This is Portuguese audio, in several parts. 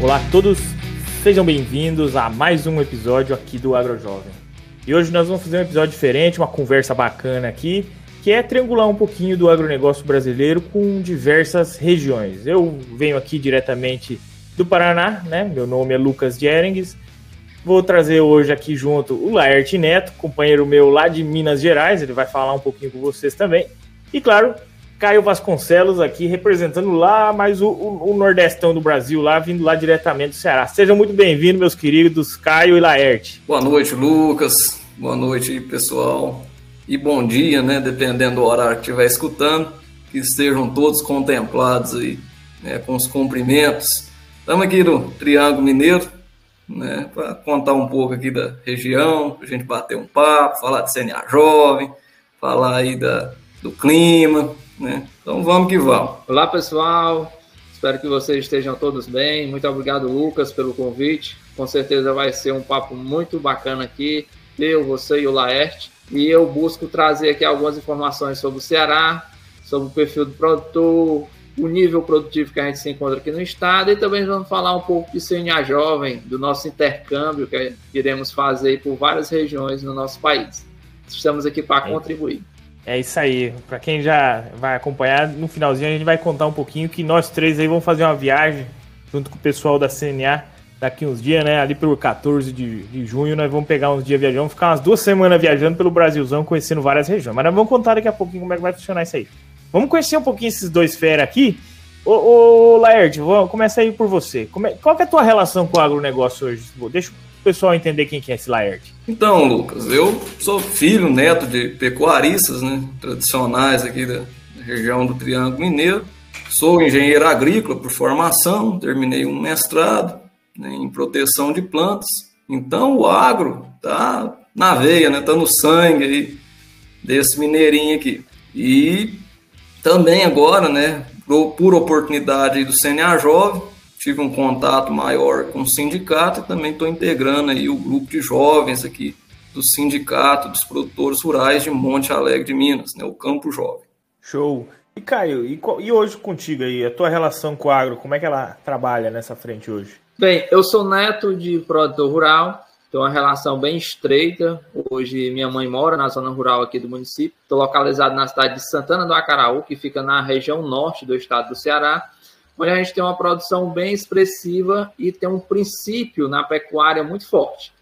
Olá a todos, sejam bem-vindos a mais um episódio aqui do AgroJovem. E hoje nós vamos fazer um episódio diferente, uma conversa bacana aqui, que é triangular um pouquinho do agronegócio brasileiro com diversas regiões. Eu venho aqui diretamente do Paraná, né? Meu nome é Lucas Jerengues. Vou trazer hoje aqui junto o Laerte Neto, companheiro meu lá de Minas Gerais, ele vai falar um pouquinho com vocês também. E claro, Caio Vasconcelos aqui representando lá mais o, o, o, Nordestão do Brasil, lá vindo lá diretamente do Ceará. Sejam muito bem-vindos, meus queridos Caio e Laerte. Boa noite, Lucas. Boa noite, pessoal. E bom dia, né? Dependendo do horário que estiver escutando, que estejam todos contemplados aí, né, com os cumprimentos. Estamos aqui no Triângulo Mineiro, né, para contar um pouco aqui da região, para a gente bater um papo, falar de CNA Jovem, falar aí da, do clima, né? Então vamos que vamos. Olá pessoal, espero que vocês estejam todos bem. Muito obrigado, Lucas, pelo convite. Com certeza vai ser um papo muito bacana aqui. Eu, você e o Laerte. E eu busco trazer aqui algumas informações sobre o Ceará, sobre o perfil do produtor, o nível produtivo que a gente se encontra aqui no estado e também vamos falar um pouco de CNA Jovem, do nosso intercâmbio que iremos fazer por várias regiões no nosso país. Estamos aqui para contribuir. É isso aí. Para quem já vai acompanhar, no finalzinho a gente vai contar um pouquinho que nós três aí vamos fazer uma viagem junto com o pessoal da CNA daqui uns dias, né? Ali pelo 14 de, de junho, nós vamos pegar uns dias viajando, ficar umas duas semanas viajando pelo Brasilzão, conhecendo várias regiões. Mas nós vamos contar daqui a pouquinho como é que vai funcionar isso aí. Vamos conhecer um pouquinho esses dois fera aqui. Ô, ô Laerte, vou começar aí por você. É, qual é a tua relação com o agronegócio hoje? Deixa pessoal entender quem que é esse Laerte. Então, Lucas, eu sou filho, neto de pecuaristas, né, tradicionais aqui da região do Triângulo Mineiro. Sou engenheiro agrícola por formação, terminei um mestrado né, em proteção de plantas. Então, o agro tá na veia, né, tá no sangue aí desse mineirinho aqui. E também agora, né, por oportunidade do CNA Jovem, tive um contato maior com o sindicato e também estou integrando aí o grupo de jovens aqui do sindicato dos produtores rurais de Monte Alegre de Minas, né, o Campo Jovem. Show. E Caio, e, e hoje contigo aí, a tua relação com o agro, como é que ela trabalha nessa frente hoje? Bem, eu sou neto de produtor rural, tenho uma relação bem estreita. Hoje minha mãe mora na zona rural aqui do município. Estou localizado na cidade de Santana do Acaraú, que fica na região norte do estado do Ceará onde a gente tem uma produção bem expressiva e tem um princípio na pecuária muito forte.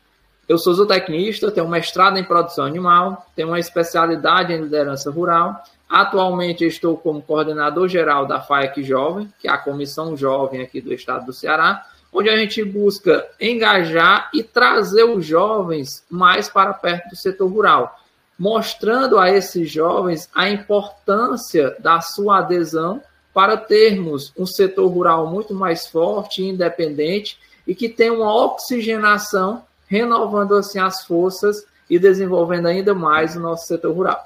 Eu sou zootecnista, tenho mestrado em produção animal, tenho uma especialidade em liderança rural. Atualmente estou como coordenador geral da FAEC Jovem, que é a comissão jovem aqui do estado do Ceará, onde a gente busca engajar e trazer os jovens mais para perto do setor rural, mostrando a esses jovens a importância da sua adesão para termos um setor rural muito mais forte independente e que tenha uma oxigenação, renovando assim as forças e desenvolvendo ainda mais o nosso setor rural.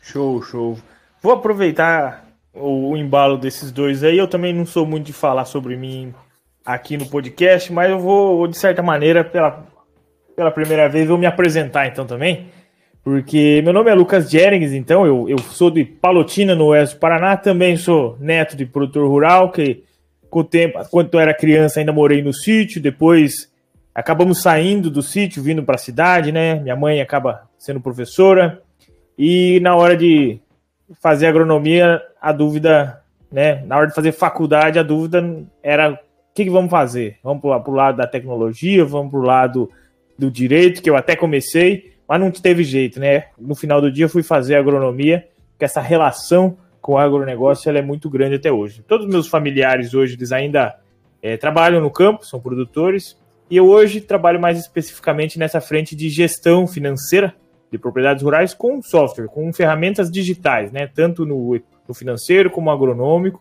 Show, show. Vou aproveitar o, embalo desses dois aí. Eu também não sou muito de falar sobre mim aqui no podcast, mas eu vou, de certa maneira, pela, pela primeira vez, vou me apresentar então também. Porque meu nome é Lucas Jerings, então eu, eu sou de Palotina, no oeste do Paraná, também sou neto de produtor rural, que com o tempo, quando eu era criança ainda morei no sítio, depois acabamos saindo do sítio, vindo para a cidade, né? Minha mãe acaba sendo professora, e na hora de fazer agronomia, a dúvida, né? Na hora de fazer faculdade, a dúvida era o que, que vamos fazer? Vamos para o lado da tecnologia, vamos para o lado do direito, que eu até comecei, mas não teve jeito, né? No final do dia fui fazer agronomia, que essa relação com o agronegócio ela é muito grande até hoje. Todos os meus familiares hoje eles ainda é, trabalham no campo, são produtores, e eu hoje trabalho mais especificamente nessa frente de gestão financeira de propriedades rurais com software, com ferramentas digitais, né? Tanto no, no financeiro como agronômico,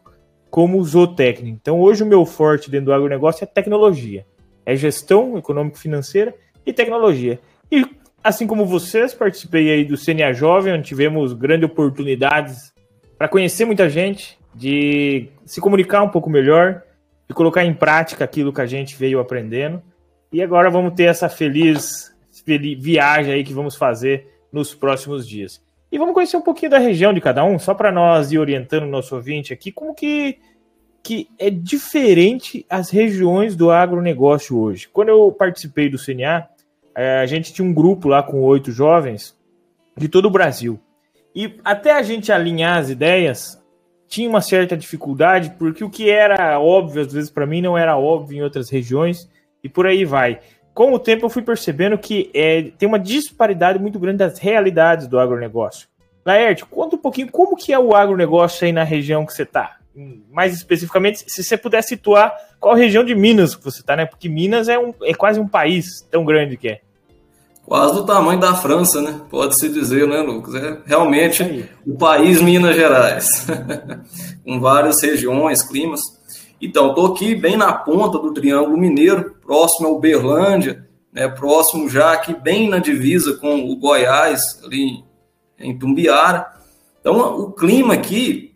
como zootécnico. Então hoje o meu forte dentro do agronegócio é tecnologia, é gestão econômico-financeira e tecnologia. E Assim como vocês, participei aí do CNA Jovem, onde tivemos grandes oportunidades para conhecer muita gente, de se comunicar um pouco melhor, de colocar em prática aquilo que a gente veio aprendendo. E agora vamos ter essa feliz, feliz viagem aí que vamos fazer nos próximos dias. E vamos conhecer um pouquinho da região de cada um, só para nós ir orientando o nosso ouvinte aqui, como que que é diferente as regiões do agronegócio hoje. Quando eu participei do CNA, a gente tinha um grupo lá com oito jovens de todo o Brasil. E até a gente alinhar as ideias, tinha uma certa dificuldade, porque o que era óbvio, às vezes para mim, não era óbvio em outras regiões, e por aí vai. Com o tempo eu fui percebendo que é, tem uma disparidade muito grande das realidades do agronegócio. Laerte, conta um pouquinho como que é o agronegócio aí na região que você está. Mais especificamente, se você puder situar qual região de Minas que você está, né? Porque Minas é, um, é quase um país tão grande que é. Quase do tamanho da França, né? Pode-se dizer, né, Lucas? É realmente é o país Minas Gerais, com várias regiões, climas. Então, estou aqui bem na ponta do Triângulo Mineiro, próximo a Uberlândia, né, próximo já aqui bem na divisa com o Goiás, ali em Tumbiara. Então, o clima aqui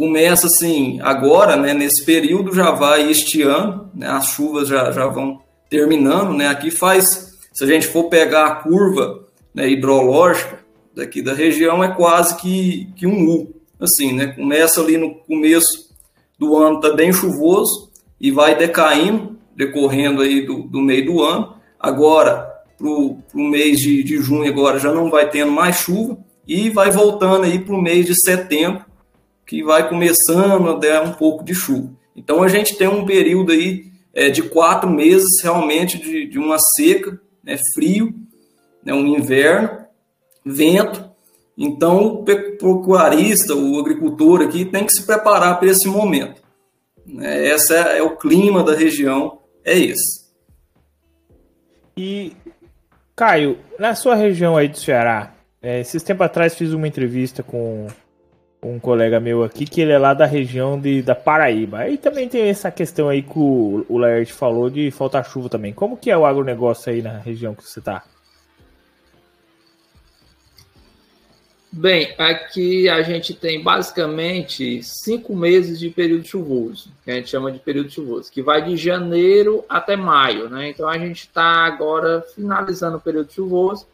começa assim, agora, né, nesse período já vai estiando, né, as chuvas já, já vão terminando, né, aqui faz, se a gente for pegar a curva né, hidrológica daqui da região, é quase que, que um U, assim, né, começa ali no começo do ano, está bem chuvoso, e vai decaindo, decorrendo aí do, do meio do ano, agora, para o mês de, de junho agora já não vai tendo mais chuva, e vai voltando aí para o mês de setembro, que vai começando a dar um pouco de chuva. Então a gente tem um período aí é, de quatro meses realmente de, de uma seca, né, frio, né, um inverno, vento. Então o pecuarista, o agricultor aqui tem que se preparar para esse momento. Né, esse é, é o clima da região, é esse. E Caio, na sua região aí do Ceará, é, esses tempos atrás fiz uma entrevista com um colega meu aqui, que ele é lá da região de, da Paraíba. Aí também tem essa questão aí que o, o Laerte falou de faltar chuva também. Como que é o agronegócio aí na região que você está? Bem, aqui a gente tem basicamente cinco meses de período chuvoso, que a gente chama de período chuvoso, que vai de janeiro até maio, né? Então a gente está agora finalizando o período chuvoso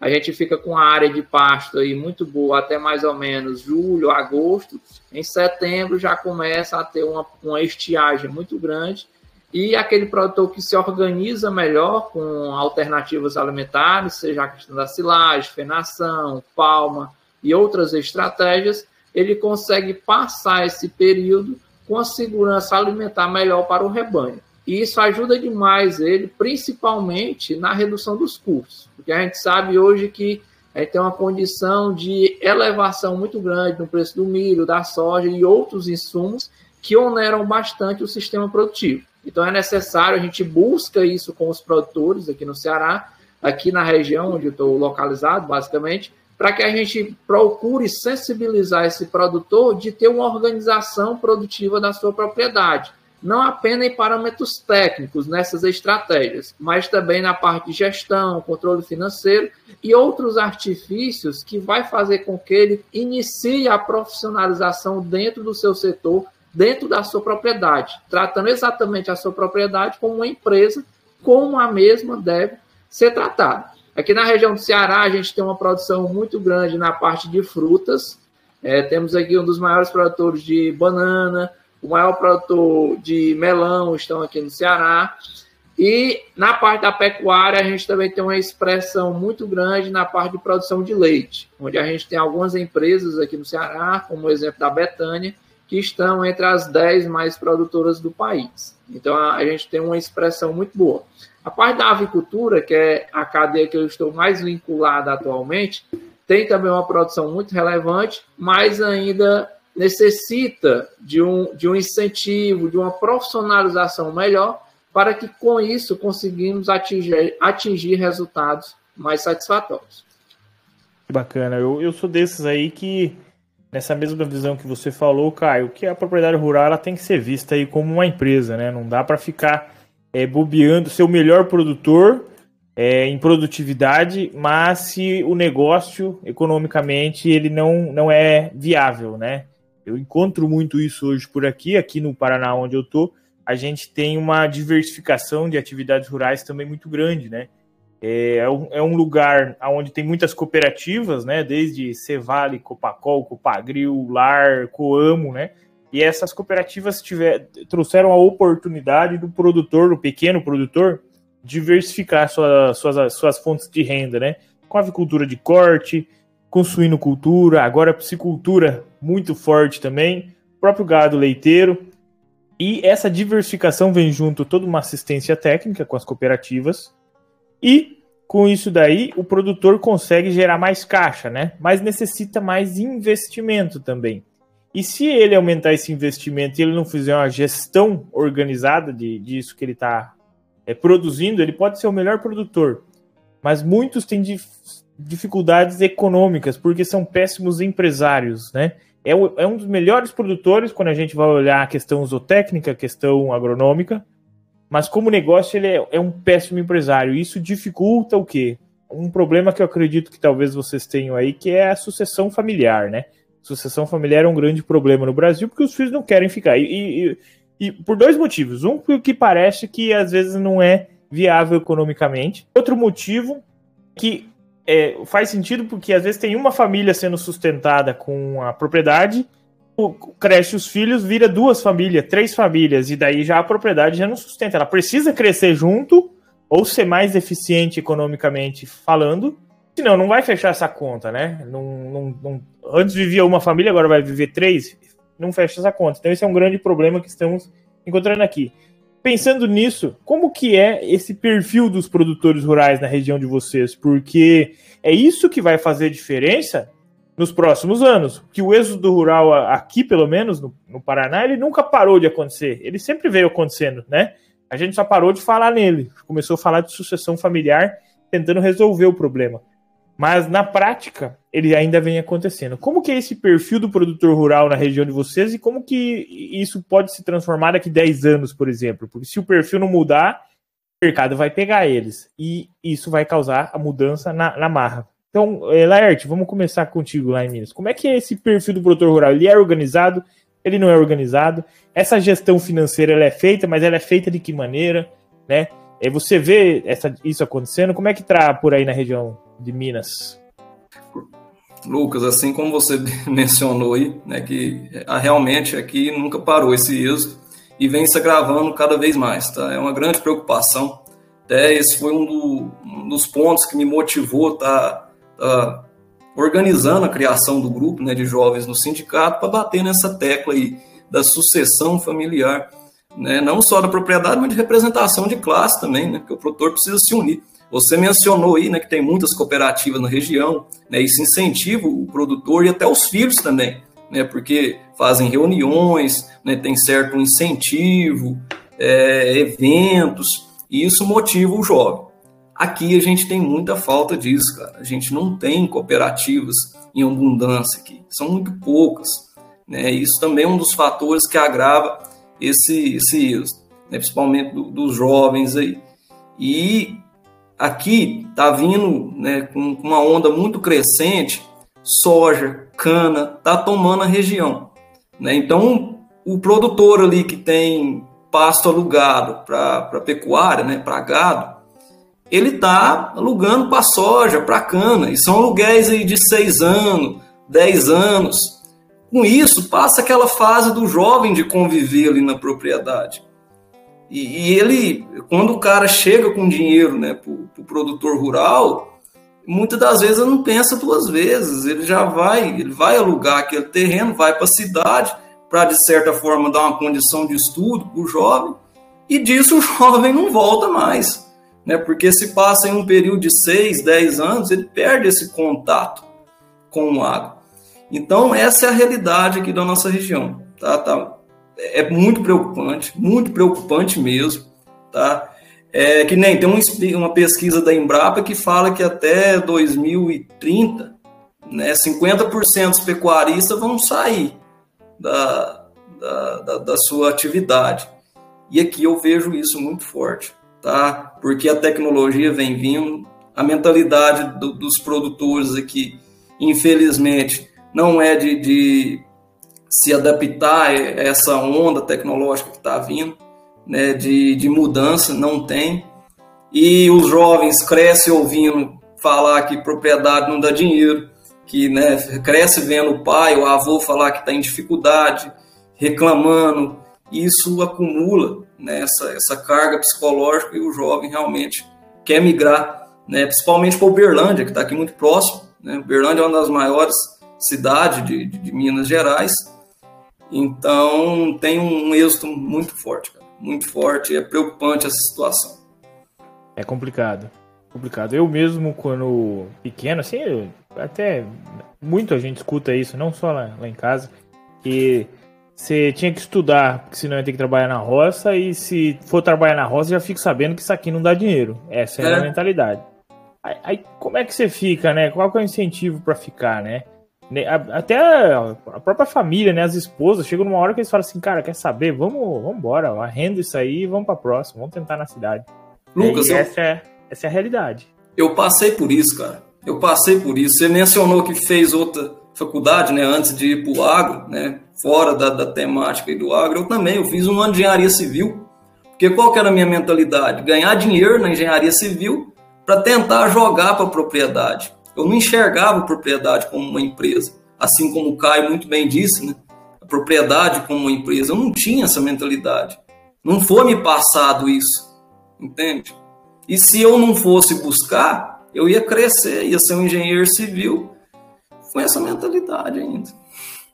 a gente fica com a área de pasto aí muito boa até mais ou menos julho, agosto. Em setembro já começa a ter uma, uma estiagem muito grande e aquele produtor que se organiza melhor com alternativas alimentares, seja a questão da silagem, fenação, palma e outras estratégias, ele consegue passar esse período com a segurança alimentar melhor para o rebanho. E isso ajuda demais ele, principalmente na redução dos custos, porque a gente sabe hoje que gente tem uma condição de elevação muito grande no preço do milho, da soja e outros insumos que oneram bastante o sistema produtivo. Então é necessário, a gente busca isso com os produtores aqui no Ceará, aqui na região onde eu estou localizado, basicamente, para que a gente procure sensibilizar esse produtor de ter uma organização produtiva da sua propriedade não apenas em parâmetros técnicos nessas estratégias, mas também na parte de gestão, controle financeiro e outros artifícios que vai fazer com que ele inicie a profissionalização dentro do seu setor, dentro da sua propriedade, tratando exatamente a sua propriedade como uma empresa, como a mesma deve ser tratada. Aqui na região do Ceará, a gente tem uma produção muito grande na parte de frutas. É, temos aqui um dos maiores produtores de banana, o maior produtor de melão estão aqui no Ceará. E na parte da pecuária, a gente também tem uma expressão muito grande na parte de produção de leite, onde a gente tem algumas empresas aqui no Ceará, como o exemplo da Betânia, que estão entre as 10 mais produtoras do país. Então a gente tem uma expressão muito boa. A parte da avicultura, que é a cadeia que eu estou mais vinculada atualmente, tem também uma produção muito relevante, mas ainda necessita de um, de um incentivo, de uma profissionalização melhor, para que com isso conseguimos atingir, atingir resultados mais satisfatórios. Que bacana. Eu, eu sou desses aí que, nessa mesma visão que você falou, Caio, que a propriedade rural ela tem que ser vista aí como uma empresa, né? Não dá para ficar é, bobeando, ser o melhor produtor é, em produtividade, mas se o negócio, economicamente, ele não, não é viável, né? Eu encontro muito isso hoje por aqui, aqui no Paraná, onde eu tô. A gente tem uma diversificação de atividades rurais também muito grande, né? É, é um é lugar onde tem muitas cooperativas, né? Desde Cevale, Copacol, Copagril, Lar, Coamo, né? E essas cooperativas tiver, trouxeram a oportunidade do produtor, do pequeno produtor, diversificar sua, suas, suas fontes de renda, né? Com avicultura de corte, com suinocultura, agora piscicultura muito forte também, próprio gado leiteiro. E essa diversificação vem junto toda uma assistência técnica com as cooperativas. E com isso daí, o produtor consegue gerar mais caixa, né? Mas necessita mais investimento também. E se ele aumentar esse investimento e ele não fizer uma gestão organizada de, disso que ele está é, produzindo, ele pode ser o melhor produtor. Mas muitos têm dificuldades econômicas porque são péssimos empresários, né? É, o, é, um dos melhores produtores quando a gente vai olhar a questão zootécnica, a questão agronômica, mas como negócio ele é, é um péssimo empresário. Isso dificulta o quê? Um problema que eu acredito que talvez vocês tenham aí, que é a sucessão familiar, né? Sucessão familiar é um grande problema no Brasil porque os filhos não querem ficar. E, e, e por dois motivos. Um, que parece que às vezes não é viável economicamente. Outro motivo que é, faz sentido porque às vezes tem uma família sendo sustentada com a propriedade, cresce os filhos, vira duas famílias, três famílias, e daí já a propriedade já não sustenta. Ela precisa crescer junto ou ser mais eficiente economicamente falando, senão não vai fechar essa conta, né? Não, não, não, antes vivia uma família, agora vai viver três, não fecha essa conta. Então esse é um grande problema que estamos encontrando aqui. Pensando nisso, como que é esse perfil dos produtores rurais na região de vocês? Porque é isso que vai fazer diferença nos próximos anos. Que o êxodo rural aqui, pelo menos no, no, Paraná, ele nunca parou de acontecer. Ele sempre veio acontecendo, né? A gente só parou de falar nele. Começou a falar de sucessão familiar, tentando resolver o problema. Mas na prática, ele ainda vem acontecendo. Como que é esse perfil do produtor rural na região de vocês e como que isso pode se transformar daqui 10 anos, por exemplo? Porque se o perfil não mudar, o mercado vai pegar eles. E isso vai causar a mudança na, na marra. Então, eh, Laerte, vamos começar contigo lá em Minas. Como é que é esse perfil do produtor rural? Ele é organizado? Ele não é organizado? Essa gestão financeira ela é feita, mas ela é feita de que maneira? Né? E você vê essa, isso acontecendo? Como é que está por aí na região de Minas? Lucas, assim como você mencionou aí, né, que ah, realmente aqui nunca parou esse êxodo e vem se agravando cada vez mais, tá? É uma grande preocupação. Até esse foi um, do, um dos pontos que me motivou tá, tá organizando a criação do grupo né, de jovens no sindicato para bater nessa tecla aí da sucessão familiar, né, não só da propriedade, mas de representação de classe também, né, porque o produtor precisa se unir. Você mencionou aí né, que tem muitas cooperativas na região, né, isso incentiva o produtor e até os filhos também, né, porque fazem reuniões, né, tem certo incentivo, é, eventos, e isso motiva o jovem. Aqui a gente tem muita falta disso, cara. A gente não tem cooperativas em abundância aqui, são muito poucas. Né? Isso também é um dos fatores que agrava esse, esse né? principalmente do, dos jovens aí. E aqui está vindo né, com uma onda muito crescente, soja, cana, está tomando a região. Né? Então, o produtor ali que tem pasto alugado para pecuária, né, para gado, ele está alugando para soja, para cana, e são aluguéis aí de seis anos, dez anos. Com isso, passa aquela fase do jovem de conviver ali na propriedade. E, e ele, quando o cara chega com dinheiro né, para o pro produtor rural, muitas das vezes ele não pensa duas vezes. Ele já vai, ele vai alugar aquele terreno, vai para a cidade para, de certa forma, dar uma condição de estudo para o jovem, e disso o jovem não volta mais. Né? Porque se passa em um período de 6, 10 anos, ele perde esse contato com o agro. Então, essa é a realidade aqui da nossa região. Tá, tá é muito preocupante, muito preocupante mesmo, tá? É que nem tem um, uma pesquisa da Embrapa que fala que até 2030, né, 50% dos pecuaristas vão sair da, da, da, da, sua atividade. E aqui eu vejo isso muito forte, tá? Porque a tecnologia vem vindo, a mentalidade do, dos produtores aqui, infelizmente, não é de, de se adaptar a essa onda tecnológica que está vindo, né, de, de mudança, não tem. E os jovens crescem ouvindo falar que propriedade não dá dinheiro, que né, cresce vendo o pai, o avô falar que está em dificuldade, reclamando, isso acumula né, essa, essa carga psicológica e o jovem realmente quer migrar, né, principalmente para Uberlândia, que está aqui muito próximo. Né? Uberlândia é uma das maiores cidades de, de, de Minas Gerais, então tem um êxito muito forte, cara, muito forte, é preocupante essa situação. É complicado, complicado. Eu mesmo, quando pequeno, assim, eu, até muita gente escuta isso, não só lá, lá em casa, que você tinha que estudar, porque senão ia ter que trabalhar na roça, e se for trabalhar na roça, já fica sabendo que isso aqui não dá dinheiro. Essa é, é. a mentalidade. Aí, aí, como é que você fica, né? Qual é o incentivo para ficar, né? Até a própria família, né? As esposas, chegam numa hora que eles falam assim, cara, quer saber? Vamos, vamos embora, arrenda isso aí e vamos pra próxima, vamos tentar na cidade. Lucas, eu... essa, é, essa é a realidade. Eu passei por isso, cara. Eu passei por isso. Você mencionou que fez outra faculdade, né, antes de ir para o agro, né, fora da, da temática do agro, eu também, eu fiz um ano de engenharia civil, porque qual que era a minha mentalidade? Ganhar dinheiro na engenharia civil para tentar jogar para a propriedade. Eu não enxergava a propriedade como uma empresa, assim como o Caio muito bem disse, né, a propriedade como uma empresa, eu não tinha essa mentalidade. Não foi me passado isso, entende? E se eu não fosse buscar, eu ia crescer, ia ser um engenheiro civil com essa mentalidade ainda.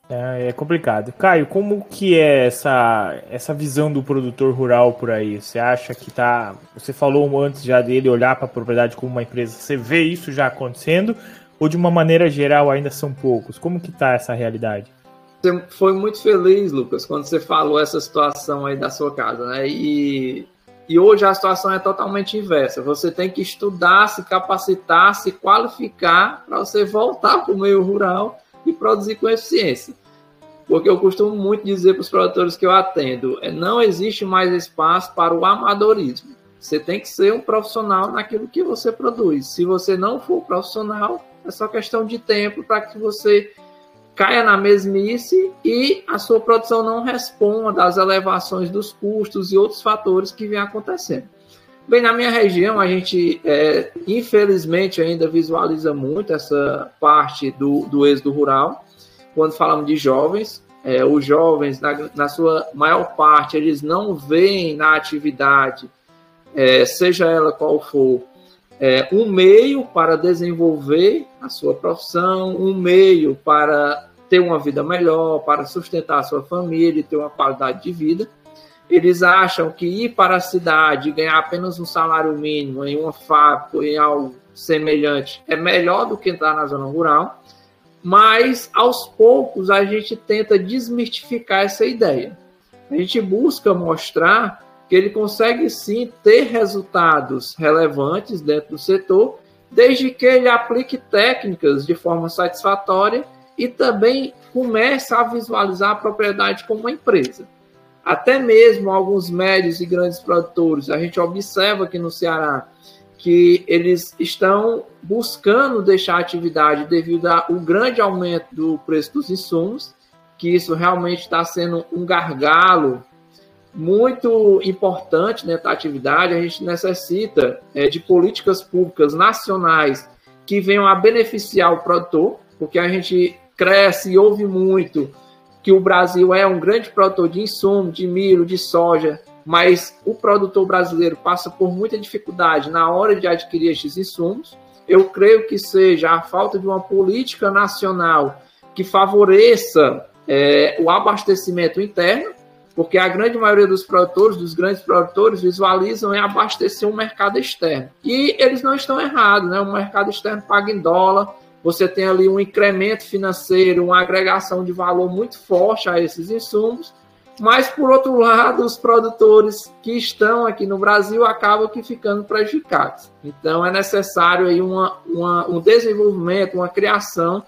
É, é, complicado. Caio, como que é essa, essa visão do produtor rural por aí? Você acha que tá. Você falou antes já dele olhar para a propriedade como uma empresa. Você vê isso já acontecendo? Ou de uma maneira geral ainda são poucos? Como que tá essa realidade? Você foi muito feliz, Lucas, quando você falou essa situação aí da sua casa, né? E e hoje a situação é totalmente inversa. Você tem que estudar, se capacitar, se qualificar para você voltar para o meio rural e produzir com eficiência. Porque eu costumo muito dizer para os produtores que eu atendo, é, não existe mais espaço para o amadorismo. Você tem que ser um profissional naquilo que você produz. Se você não for profissional, é só questão de tempo para que você caia na mesmice e a sua produção não responda às elevações dos custos e outros fatores que vêm acontecendo. Bem, na minha região, a gente, é, infelizmente, ainda visualiza muito essa parte do, do êxodo rural, quando falamos de jovens. É, os jovens, na, na, sua maior parte, eles não veem na atividade, é, seja ela qual for, é, um meio para desenvolver a sua profissão, um meio para ter uma vida melhor, para sustentar a sua família e ter uma qualidade de vida. Eles acham que ir para a cidade e ganhar apenas um salário mínimo em uma fábrica, em algo semelhante, é melhor do que entrar na zona rural. Mas, aos poucos, a gente tenta desmistificar essa ideia. A gente busca mostrar que ele consegue sim ter resultados relevantes dentro do setor, desde que ele aplique técnicas de forma satisfatória e também começa a visualizar a propriedade como uma empresa. Até mesmo alguns médios e grandes produtores, a gente observa aqui no Ceará que eles estão buscando deixar a atividade devido ao grande aumento do preço dos insumos, que isso realmente está sendo um gargalo muito importante nessa né, atividade. A gente necessita é, de políticas públicas nacionais que venham a beneficiar o produtor, porque a gente cresce e ouve muito que o Brasil é um grande produtor de insumo, de milho, de soja, mas o produtor brasileiro passa por muita dificuldade na hora de adquirir estes insumos. Eu creio que seja a falta de uma política nacional que favoreça é, o abastecimento interno, porque a grande maioria dos produtores, dos grandes produtores, visualizam em abastecer um mercado externo. E eles não estão errados, né? O mercado externo paga em dólar, você tem ali um incremento financeiro, uma agregação de valor muito forte a esses insumos, mas por outro lado, os produtores que estão aqui no Brasil acabam que ficando prejudicados. Então é necessário aí uma, uma, um desenvolvimento, uma criação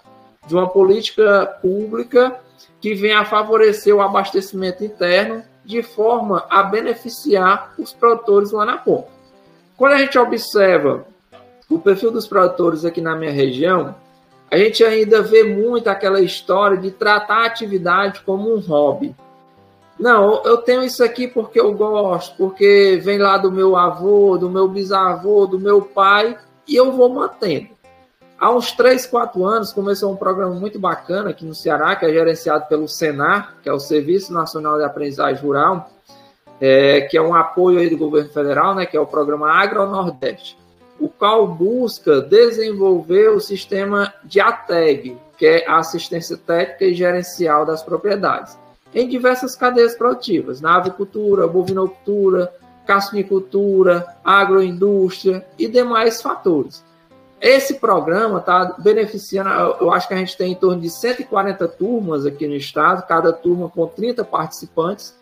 de uma política pública que venha a favorecer o abastecimento interno de forma a beneficiar os produtores lá na ponta. Quando a gente observa o perfil dos produtores aqui na minha região, a gente ainda vê muito aquela história de tratar a atividade como um hobby. Não, eu tenho isso aqui porque eu gosto, porque vem lá do meu avô, do meu bisavô, do meu pai, e eu vou mantendo. Há uns 3, 4 anos começou um programa muito bacana aqui no Ceará, que é gerenciado pelo Senar, que é o Serviço Nacional de Aprendizagem Rural, é, que é um apoio aí do governo federal, né, que é o programa Agro Nordeste, o qual busca desenvolver o sistema de ATEG, que é a assistência técnica e gerencial das propriedades, em diversas cadeias produtivas, na avicultura, bovinocultura, cassinicultura, agroindústria e demais fatores. Esse programa está beneficiando, eu acho que a gente tem em torno de 140 turmas aqui no estado, cada turma com 30 participantes,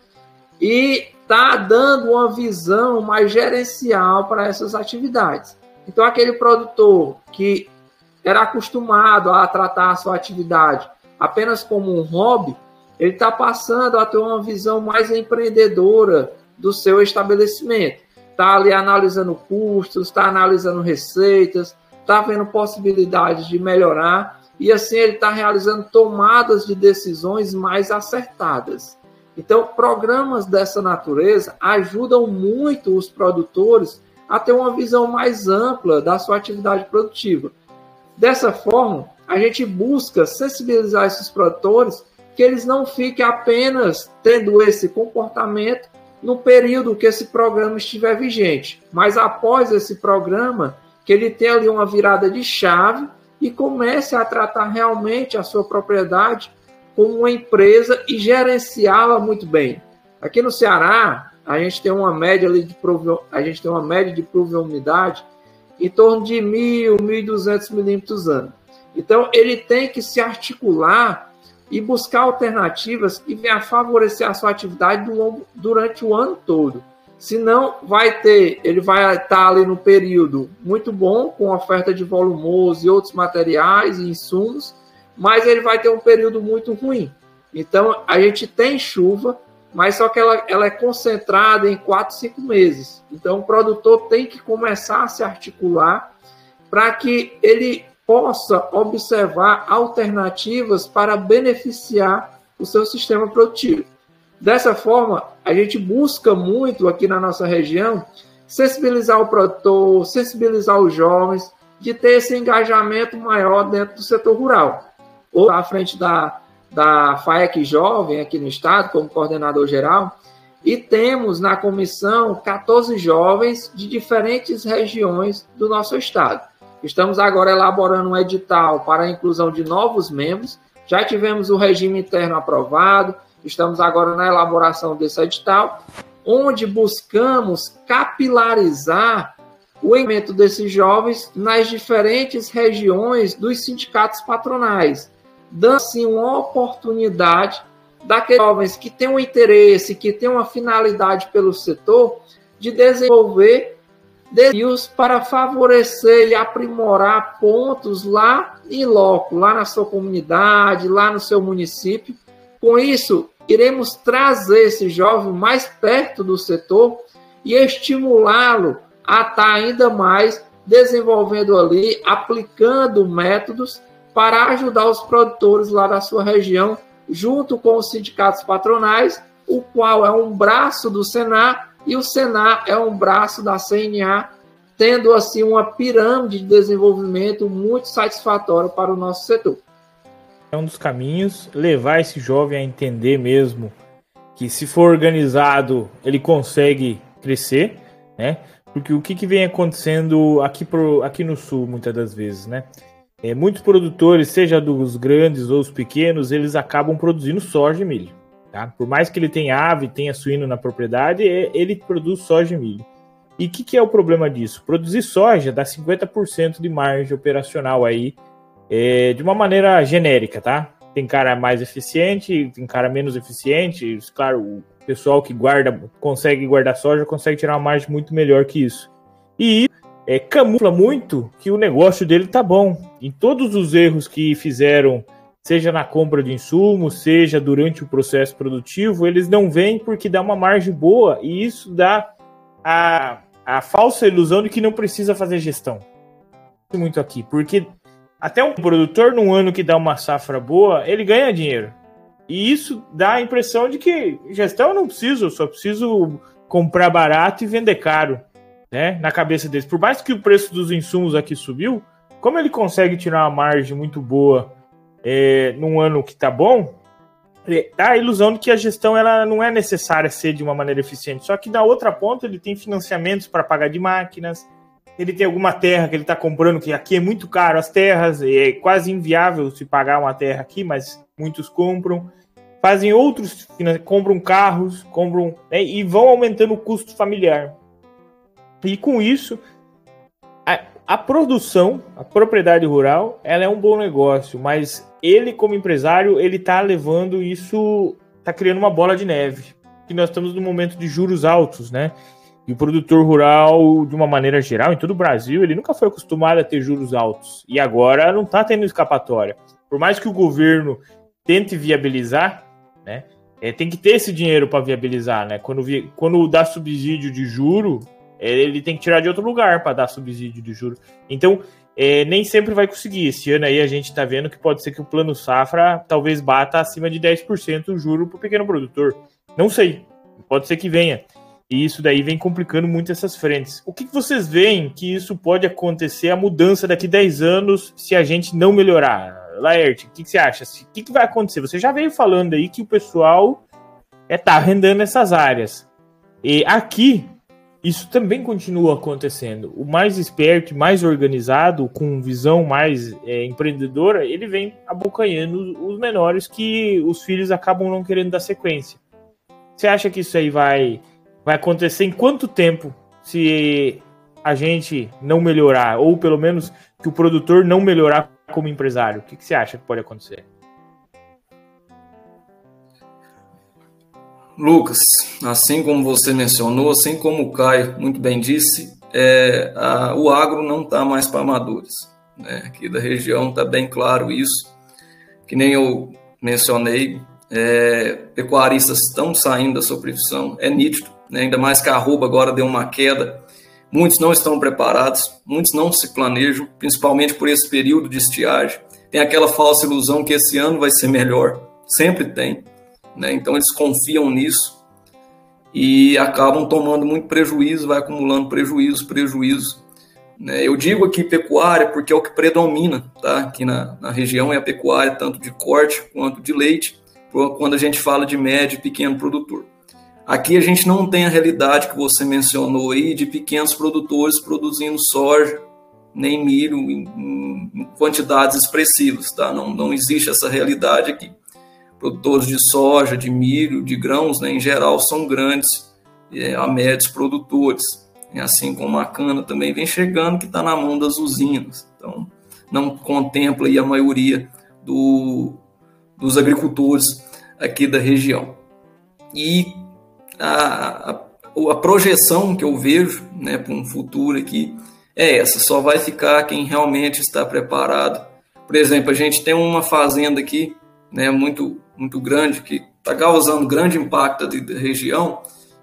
e está dando uma visão mais gerencial para essas atividades. Então, aquele produtor que era acostumado a tratar a sua atividade apenas como um hobby, ele está passando a ter uma visão mais empreendedora do seu estabelecimento. Está ali analisando custos, está analisando receitas, está vendo possibilidades de melhorar e assim ele está realizando tomadas de decisões mais acertadas. Então, programas dessa natureza ajudam muito os produtores a ter uma visão mais ampla da sua atividade produtiva. Dessa forma, a gente busca sensibilizar esses produtores que eles não fiquem apenas tendo esse comportamento no período que esse programa estiver vigente, mas após esse programa, que ele tenha ali uma virada de chave e comece a tratar realmente a sua propriedade como uma empresa e gerenciá-la muito bem. Aqui no Ceará, a gente tem uma média de a gente tem uma média de pluviosidade em torno de 1.000, 1.200 milímetros ano. Então, ele tem que se articular e buscar alternativas que venham a favorecer a sua atividade durante o ano todo. Senão, vai ter, ele vai estar ali no período muito bom, com oferta de volumoso e outros materiais e insumos, mas ele vai ter um período muito ruim. Então, a gente tem chuva, mas só que ela, ela é concentrada em 4, 5 meses. Então, o produtor tem que começar a se articular para que ele possa observar alternativas para beneficiar o seu sistema produtivo. Dessa forma, a gente busca muito aqui na nossa região sensibilizar o produtor, sensibilizar os jovens, de ter esse engajamento maior dentro do setor rural. Ou à frente da, da FAEC Jovem aqui no estado, como coordenador geral, e temos na comissão 14 jovens de diferentes regiões do nosso estado. Estamos agora elaborando um edital para a inclusão de novos membros. Já tivemos o regime interno aprovado, Estamos agora na elaboração desse edital, onde buscamos capilarizar o envolvimento desses jovens nas diferentes regiões dos sindicatos patronais, dando assim uma oportunidade daqueles jovens que têm um interesse, que têm uma finalidade pelo setor, de desenvolver desafios para favorecer e aprimorar pontos lá em loco, lá na sua comunidade, lá no seu município, com isso, iremos trazer esse jovem mais perto do setor e estimulá-lo a estar ainda mais desenvolvendo ali, aplicando métodos para ajudar os produtores lá da sua região, junto com os sindicatos patronais, o qual é um braço do Senar e o Senar é um braço da CNA, tendo assim uma pirâmide de desenvolvimento muito satisfatória para o nosso setor é um dos caminhos, levar esse jovem a entender mesmo que se for organizado, ele consegue crescer, né? Porque o que, que vem acontecendo aqui, pro, aqui no sul, muitas das vezes, né? É, muitos produtores, seja dos grandes ou os pequenos, eles acabam produzindo soja e milho. Tá? Por mais que ele tenha ave, tenha suíno na propriedade, é, ele produz soja e milho. E o que, que é o problema disso? Produzir soja dá 50% de margem operacional aí é, de uma maneira genérica, tá? Tem cara mais eficiente, tem cara menos eficiente. Claro, o pessoal que guarda, consegue guardar soja, consegue tirar uma margem muito melhor que isso. E é, camufla muito que o negócio dele tá bom. Em todos os erros que fizeram, seja na compra de insumos, seja durante o processo produtivo, eles não vêm porque dá uma margem boa e isso dá a, a falsa ilusão de que não precisa fazer gestão. Muito aqui, porque até um produtor, num ano que dá uma safra boa, ele ganha dinheiro. E isso dá a impressão de que gestão eu não preciso, eu só preciso comprar barato e vender caro, né? Na cabeça deles. Por mais que o preço dos insumos aqui subiu, como ele consegue tirar uma margem muito boa é, num ano que tá bom, dá a ilusão de que a gestão ela não é necessária ser de uma maneira eficiente. Só que na outra ponta ele tem financiamentos para pagar de máquinas, ele tem alguma terra que ele está comprando, que aqui é muito caro as terras, é quase inviável se pagar uma terra aqui, mas muitos compram. Fazem outros, compram carros, compram né, e vão aumentando o custo familiar. E com isso, a, a produção, a propriedade rural, ela é um bom negócio, mas ele como empresário, ele está levando isso, está criando uma bola de neve. Que nós estamos num momento de juros altos, né? E o produtor rural, de uma maneira geral, em todo o Brasil, ele nunca foi acostumado a ter juros altos. E agora não está tendo escapatória. Por mais que o governo tente viabilizar, né? É, tem que ter esse dinheiro para viabilizar, né? Quando, quando dá subsídio de juro, ele tem que tirar de outro lugar para dar subsídio de juro. Então, é, nem sempre vai conseguir. Esse ano aí a gente está vendo que pode ser que o plano safra talvez bata acima de 10% o juro para o pequeno produtor. Não sei, pode ser que venha. E isso daí vem complicando muito essas frentes. O que, vocês veem que isso pode acontecer, a mudança daqui 10 anos, se a gente não melhorar? Laerte, o que, que, você acha? O que, que, vai acontecer? Você já veio falando aí que o pessoal é, tá rendendo essas áreas. E aqui, isso também continua acontecendo. O mais esperto, mais organizado, com visão mais é, empreendedora, ele vem abocanhando os menores que os filhos acabam não querendo dar sequência. Você acha que isso aí vai vai acontecer em quanto tempo se a gente não melhorar, ou pelo menos que o produtor não melhorar como empresário? O que, que você acha que pode acontecer? Lucas, assim como você mencionou, assim como o Caio muito bem disse, é, a, o agro não está mais para amadores. Né? Aqui da região está bem claro isso. Que nem eu mencionei, é, pecuaristas estão saindo da sua profissão, é nítido né? ainda mais que a arroba agora deu uma queda. Muitos não estão preparados, muitos não se planejam, principalmente por esse período de estiagem. Tem aquela falsa ilusão que esse ano vai ser melhor, sempre tem. Né? Então eles confiam nisso e acabam tomando muito prejuízo, vai acumulando prejuízo, prejuízo. Né? Eu digo aqui pecuária porque é o que predomina tá? aqui na, na região, é a pecuária, tanto de corte quanto de leite, quando a gente fala de médio e pequeno produtor. Aqui a gente não tem a realidade que você mencionou aí de pequenos produtores produzindo soja nem milho em, em quantidades expressivas, tá? Não, não existe essa realidade aqui. Produtores de soja, de milho, de grãos, né, em geral, são grandes, é, a médios produtores. E assim como a cana também vem chegando, que está na mão das usinas. Então, não contempla aí a maioria do, dos agricultores aqui da região. E a, a, a projeção que eu vejo né, para um futuro aqui é essa: só vai ficar quem realmente está preparado. Por exemplo, a gente tem uma fazenda aqui né, muito, muito grande que está causando grande impacto da região,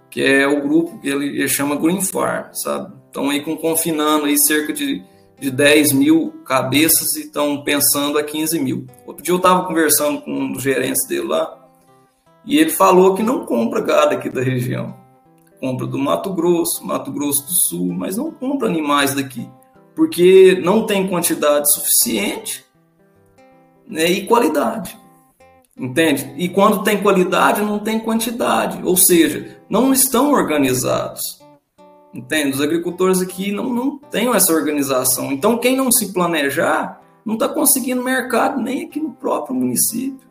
que é o grupo que ele, chama Green Farm, sabe? Estão aí com, confinando aí cerca de, de 10 mil cabeças e estão pensando a 15 mil. Outro dia eu estava conversando com um dos gerentes dele lá, e ele falou que não compra gado aqui da região. Compra do Mato Grosso, Mato Grosso do Sul, mas não compra animais daqui. Porque não tem quantidade suficiente né, e qualidade. Entende? E quando tem qualidade, não tem quantidade. Ou seja, não estão organizados. Entende? Os agricultores aqui não, não têm essa organização. Então, quem não se planejar, não está conseguindo mercado nem aqui no próprio município.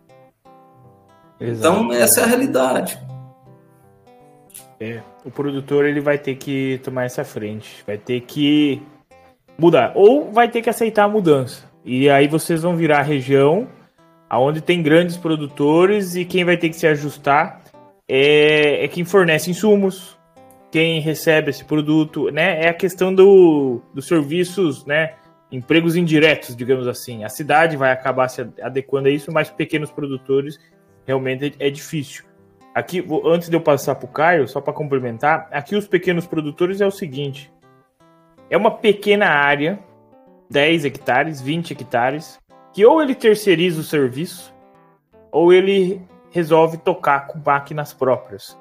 Exato. Então, essa é a realidade. É, o produtor ele vai ter que tomar essa frente, vai ter que mudar, ou vai ter que aceitar a mudança. E aí vocês vão virar a região aonde tem grandes produtores e quem vai ter que se ajustar é, é quem fornece insumos, quem recebe esse produto, né? É a questão do, dos serviços, né? Empregos indiretos, digamos assim. A cidade vai acabar se adequando a isso, mas pequenos produtores realmente é difícil. Aqui, antes de eu passar para o Caio, só para complementar, aqui os pequenos produtores é o seguinte: é uma pequena área, 10 hectares, 20 hectares, que ou ele terceiriza o serviço, ou ele resolve tocar com máquinas próprias.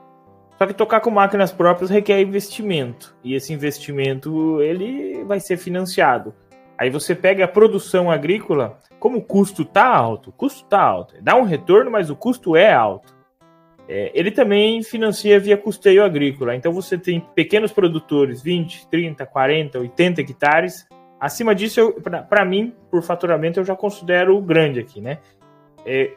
Só que tocar com máquinas próprias requer investimento, e esse investimento ele vai ser financiado. Aí você pega a produção agrícola, como o custo tá alto, o custo tá alto, dá um retorno, mas o custo é alto. É, ele também financia via custeio agrícola. Então você tem pequenos produtores, 20, 30, 40, 80 hectares. Acima disso, para mim, por faturamento, eu já considero grande aqui, né? É,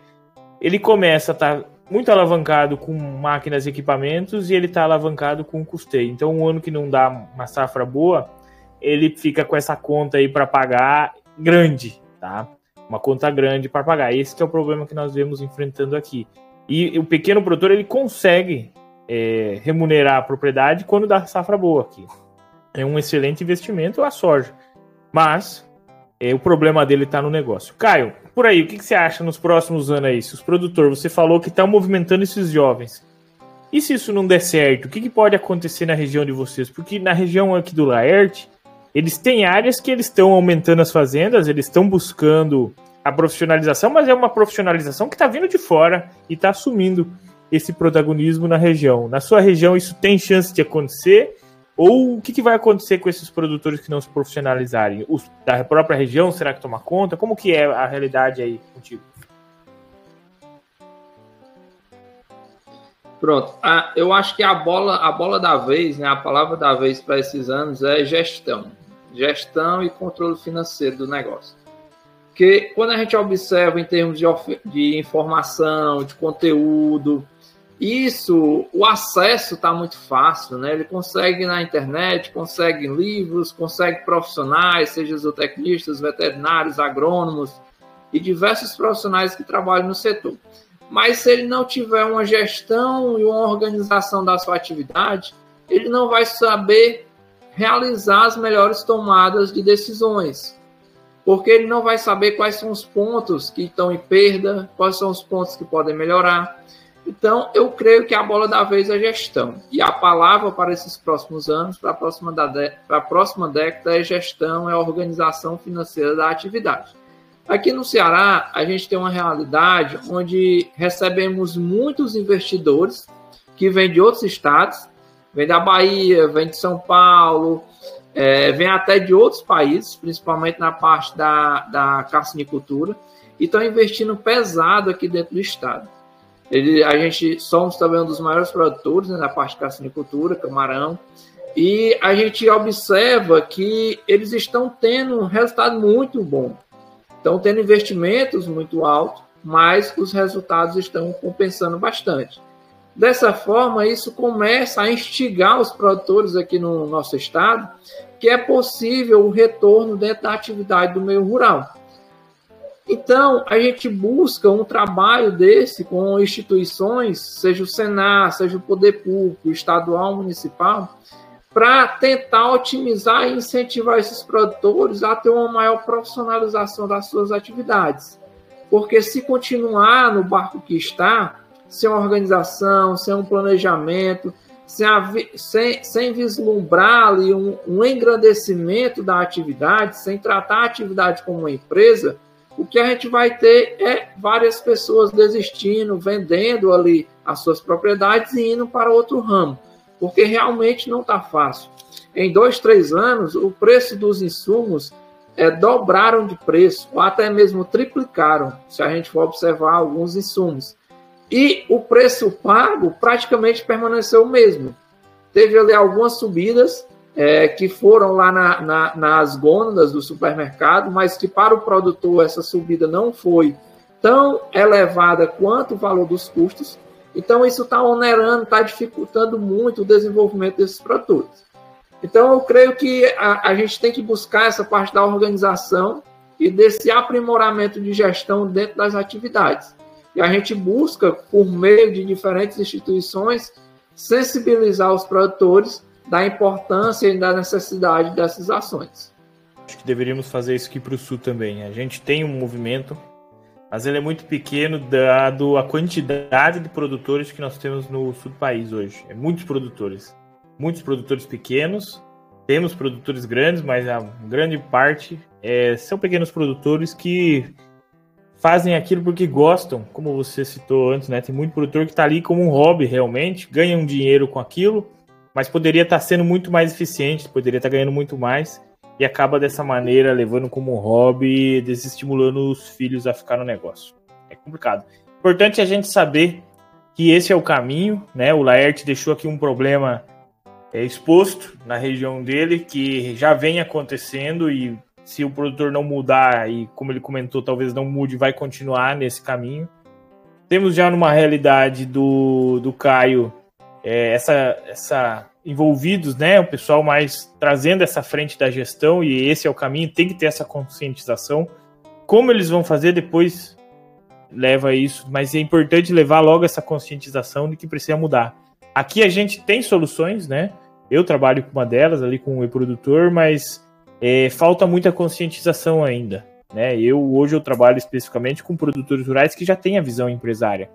ele começa a estar tá muito alavancado com máquinas e equipamentos e ele está alavancado com custeio. Então, um ano que não dá uma safra boa, ele fica com essa conta aí para pagar grande, tá? Uma conta grande para pagar. Esse é o problema que nós vemos enfrentando aqui. E o pequeno produtor ele consegue é, remunerar a propriedade quando dá safra boa aqui. É um excelente investimento a soja. Mas é, o problema dele está no negócio. Caio, por aí, o que, que, você acha nos próximos anos aí? Se os produtores, você falou que estão movimentando esses jovens. E se isso não der certo, o que, que, pode acontecer na região de vocês? Porque na região aqui do Laerte, eles têm áreas que eles estão aumentando as fazendas, eles estão buscando a profissionalização, mas é uma profissionalização que está vindo de fora e está assumindo esse protagonismo na região. Na sua região, isso tem chance de acontecer? Ou o que, que vai acontecer com esses produtores que não se profissionalizarem? Os da própria região, será que toma conta? Como que é a realidade aí contigo? Pronto. Ah, eu acho que a bola, a bola da vez, né, a palavra da vez para esses anos é gestão. Gestão e controle financeiro do negócio. Porque quando a gente observa em termos de, de informação, de conteúdo, isso, o acesso está muito fácil, né? Ele consegue na internet, consegue livros, consegue profissionais, seja zootecnistas, veterinários, agrônomos e diversos profissionais que trabalham no setor. Mas se ele não tiver uma gestão e uma organização da sua atividade, ele não vai saber realizar as melhores tomadas de decisões porque ele não vai saber quais são os pontos que estão em perda, quais são os pontos que podem melhorar. Então, eu creio que a bola da vez é gestão. E a palavra para esses próximos anos, para a próxima, da para a próxima década, é gestão, é organização financeira da atividade. Aqui no Ceará, a gente tem uma realidade onde recebemos muitos investidores que vêm de outros estados, vêm da Bahia, vêm de São Paulo, é, vem até de outros países, principalmente na parte da, da carcinicultura, e estão investindo pesado aqui dentro do estado. Ele, a gente somos também um dos maiores produtores né, na parte de carcinicultura, camarão, e a gente observa que eles estão tendo um resultado muito bom. Estão tendo investimentos muito altos, mas os resultados estão compensando bastante. Dessa forma, isso começa a instigar os produtores aqui no nosso estado que é possível o retorno dentro da atividade do meio rural. Então, a gente busca um trabalho desse com instituições, seja o Senar, seja o Poder Público, estadual, municipal, para tentar otimizar e incentivar esses produtores a ter uma maior profissionalização das suas atividades. Porque se continuar no barco que está, sem organização, sem um planejamento, sem, sem, sem vislumbrar ali um, um engrandecimento da atividade, sem tratar a atividade como uma empresa, o que a gente vai ter é várias pessoas desistindo, vendendo ali as suas propriedades e indo para outro ramo, porque realmente não está fácil. Em dois, três anos, o preço dos insumos é, dobraram de preço, ou até mesmo triplicaram, se a gente for observar alguns insumos. E o preço pago praticamente permaneceu o mesmo. Teve ali algumas subidas é, que foram lá na, na, nas gônadas do supermercado, mas que para o produtor essa subida não foi tão elevada quanto o valor dos custos. Então, isso está onerando, está dificultando muito o desenvolvimento desses produtos. Então, eu creio que a, a gente tem que buscar essa parte da organização e desse aprimoramento de gestão dentro das atividades. E a gente busca, por meio de diferentes instituições, sensibilizar os produtores da importância e da necessidade dessas ações. Acho que deveríamos fazer isso aqui para o Sul também. A gente tem um movimento, mas ele é muito pequeno dado a quantidade de produtores que nós temos no sul do país hoje. É muitos produtores. Muitos produtores pequenos, temos produtores grandes, mas a grande parte é, são pequenos produtores que fazem aquilo porque gostam, como você citou antes, né? Tem muito produtor que está ali como um hobby realmente, ganha um dinheiro com aquilo, mas poderia estar tá sendo muito mais eficiente, poderia estar tá ganhando muito mais. e acaba dessa maneira levando como hobby, desestimulando os filhos a ficar no negócio. É complicado. Importante a gente saber que esse é o caminho, né? O Laerte deixou aqui um problema é, exposto na região dele que já vem acontecendo e se o produtor não mudar e como ele comentou, talvez não mude, vai continuar nesse caminho. Temos já numa realidade do, do Caio é, essa, essa envolvidos, né? O pessoal mais trazendo essa frente da gestão e esse é o caminho, tem que ter essa conscientização. Como eles vão fazer depois leva isso, mas é importante levar logo essa conscientização de que precisa mudar. Aqui a gente tem soluções, né? Eu trabalho com uma delas ali com o e-produtor, mas é, falta muita conscientização ainda. Né? Eu hoje eu trabalho especificamente com produtores rurais que já têm a visão empresária.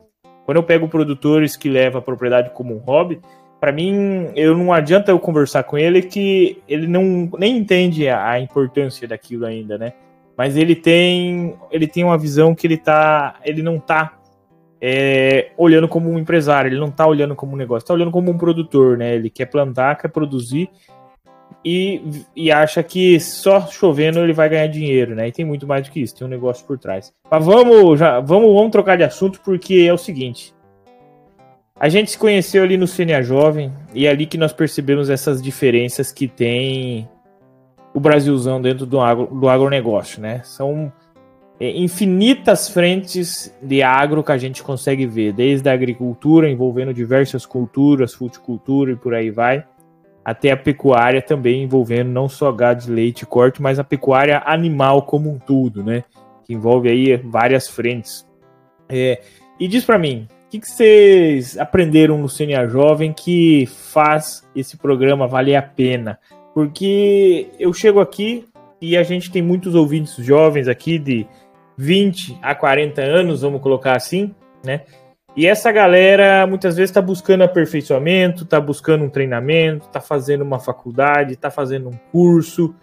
Quando eu pego produtores que levam a propriedade como um hobby, para mim, eu não adianta eu conversar com ele que ele não nem entende a, a, importância daquilo ainda, né? Mas ele tem ele tem uma visão que ele tá ele não tá é, olhando como um empresário, ele não tá olhando como um negócio, tá olhando como um produtor, né? Ele quer plantar, quer produzir e, e acha que só chovendo ele vai ganhar dinheiro, né? E tem muito mais do que isso, tem um negócio por trás. Mas vamos já vamos, vamos trocar de assunto porque é o seguinte. A gente se conheceu ali no CNA Jovem e é ali que nós percebemos essas diferenças que tem o Brasilzão dentro do, agro, do agronegócio, né? São é, infinitas frentes de agro que a gente consegue ver, desde a agricultura, envolvendo diversas culturas, fruticultura e por aí vai, até a pecuária também envolvendo não só gado de leite e corte, mas a pecuária animal como um todo, né? Que envolve aí várias frentes. É, e diz para mim, que, que vocês aprenderam no CNA Jovem que faz esse programa valer a pena? Porque eu chego aqui e a gente tem muitos ouvintes jovens aqui de 20 a 40 anos, vamos colocar assim, né? E essa galera muitas vezes está buscando aperfeiçoamento, está buscando um treinamento, está fazendo uma faculdade, está fazendo um curso.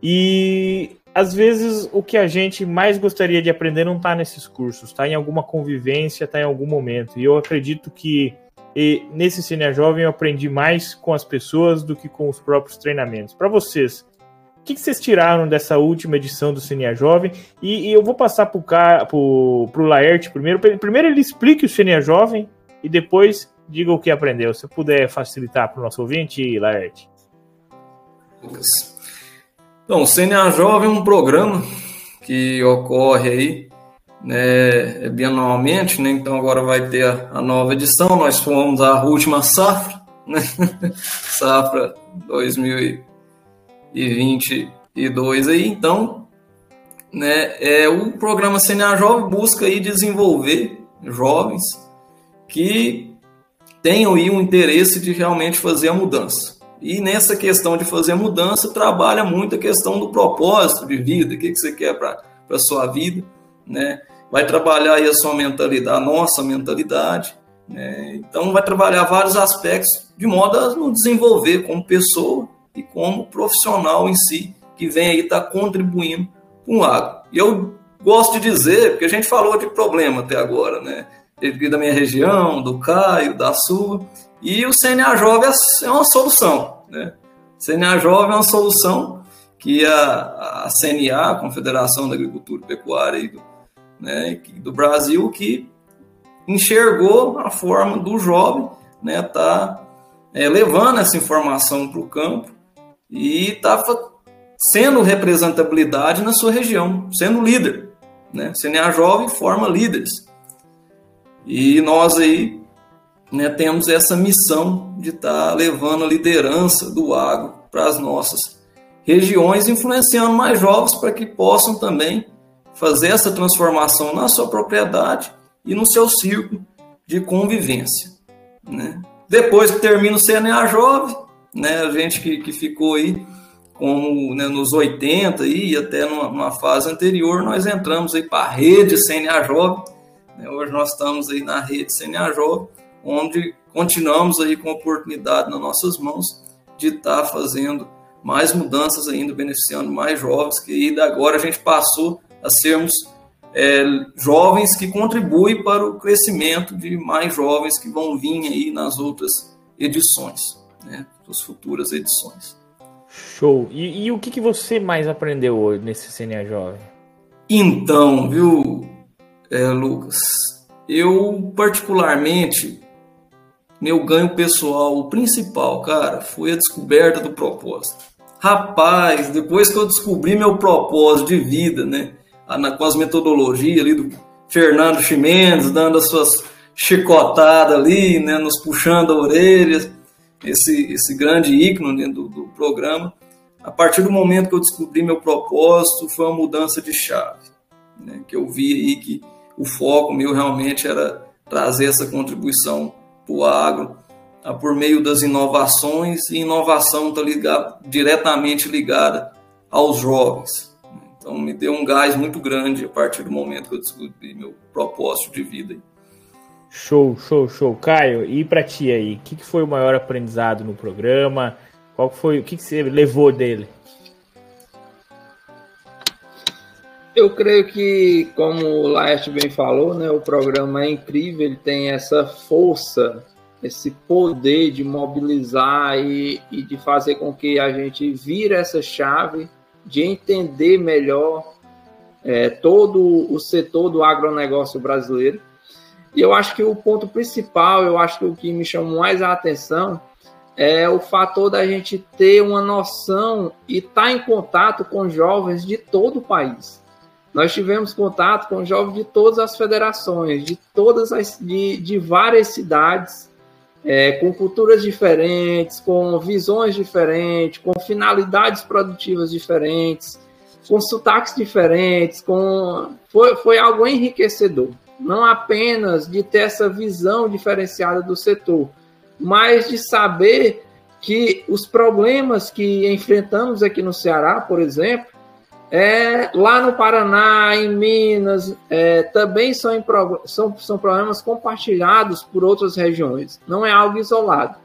E às vezes o que a gente mais gostaria de aprender não está nesses cursos, está em alguma convivência, está em algum momento. E eu acredito que nesse Cine Jovem eu aprendi mais com as pessoas do que com os próprios treinamentos. Para vocês, que, que, vocês tiraram dessa última edição do Cine Jovem? E, e, eu vou passar para o Laerte primeiro. Primeiro ele explique o Cine Jovem e depois diga o que aprendeu. Se puder facilitar para o nosso ouvinte, Laerte. Lucas. Então, o CNA Jovem é um programa que ocorre aí né, bianualmente, né? Então agora vai ter a, a, nova edição. Nós fomos a última safra, né? safra 2022 aí. Então, né, é o programa CNA Jovem busca aí desenvolver jovens que tenham aí um interesse de realmente fazer a mudança. E nessa questão de fazer mudança, trabalha muito a questão do propósito de vida, o que, que você quer para a sua vida, né? Vai trabalhar aí a sua mentalidade, a nossa mentalidade, né? Então vai trabalhar vários aspectos de modo a nos desenvolver como pessoa e como profissional em si, que vem aí estar tá contribuindo com o agro. E eu gosto de dizer, porque a gente falou de problema até agora, né? Da minha região, do Caio, da sua, e o CNA Jovem é uma solução. Né? CNA Jovem é uma solução que a, a CNA, a Confederação da Agricultura e Pecuária do, né, do Brasil, que enxergou a forma do jovem né, tá é, levando essa informação para o campo e está sendo representabilidade na sua região, sendo líder. Né? CNA Jovem forma líderes. E nós aí né, temos essa missão de estar tá levando a liderança do agro para as nossas regiões, influenciando mais jovens para que possam também fazer essa transformação na sua propriedade e no seu círculo de convivência. Né? Depois que termina o CNA Jovem, né, a gente que, que ficou aí como né, nos 80 aí, e até numa, numa, fase anterior, nós entramos aí para a rede CNA Jovem. Né? Hoje nós estamos aí na rede CNA Jovem, onde continuamos aí com a oportunidade nas nossas mãos de estar tá fazendo mais mudanças ainda, beneficiando mais jovens, que ainda agora a gente passou a sermos é, jovens que contribuem para o crescimento de mais jovens que vão vir aí nas outras edições, né, das futuras edições. Show. E, e o que, que você mais aprendeu hoje nesse CNA Jovem? Então, viu, é, Lucas? Eu, particularmente, meu ganho pessoal, o principal, cara, foi a descoberta do propósito. Rapaz, depois que eu descobri meu propósito de vida, né, com as metodologias ali do Fernando Ximenes, dando as suas chicotadas ali, né, nos puxando a orelha, esse, esse grande ícone do, do programa. A partir do momento que eu descobri meu propósito, foi uma mudança de chave, né, que eu vi aí que o foco meu realmente era trazer essa contribuição para o agro por meio das inovações, e inovação está diretamente ligada aos jovens. Então, me deu um gás muito grande a partir do momento que eu descobri meu propósito de vida. Show, show, show. Caio, e para ti aí, o que, que, foi o maior aprendizado no programa? Qual foi, o que, que você levou dele? Eu creio que, como o Laerte bem falou, né, o programa é incrível, ele tem essa força, esse poder de mobilizar e, e de fazer com que a gente vire essa chave de entender melhor é, todo o setor do agronegócio brasileiro. E eu acho que o ponto principal, eu acho que o que me chama mais a atenção é o fator da gente ter uma noção e estar tá em contato com jovens de todo o país. Nós tivemos contato com jovens de todas as federações, de todas as de, de várias cidades, é, com culturas diferentes, com visões diferentes, com finalidades produtivas diferentes, com sotaques diferentes, com foi, foi algo enriquecedor. Não apenas de ter essa visão diferenciada do setor, mas de saber que os problemas que enfrentamos aqui no Ceará, por exemplo, é, lá no Paraná, em Minas, é, também são, são, são problemas compartilhados por outras regiões, não é algo isolado.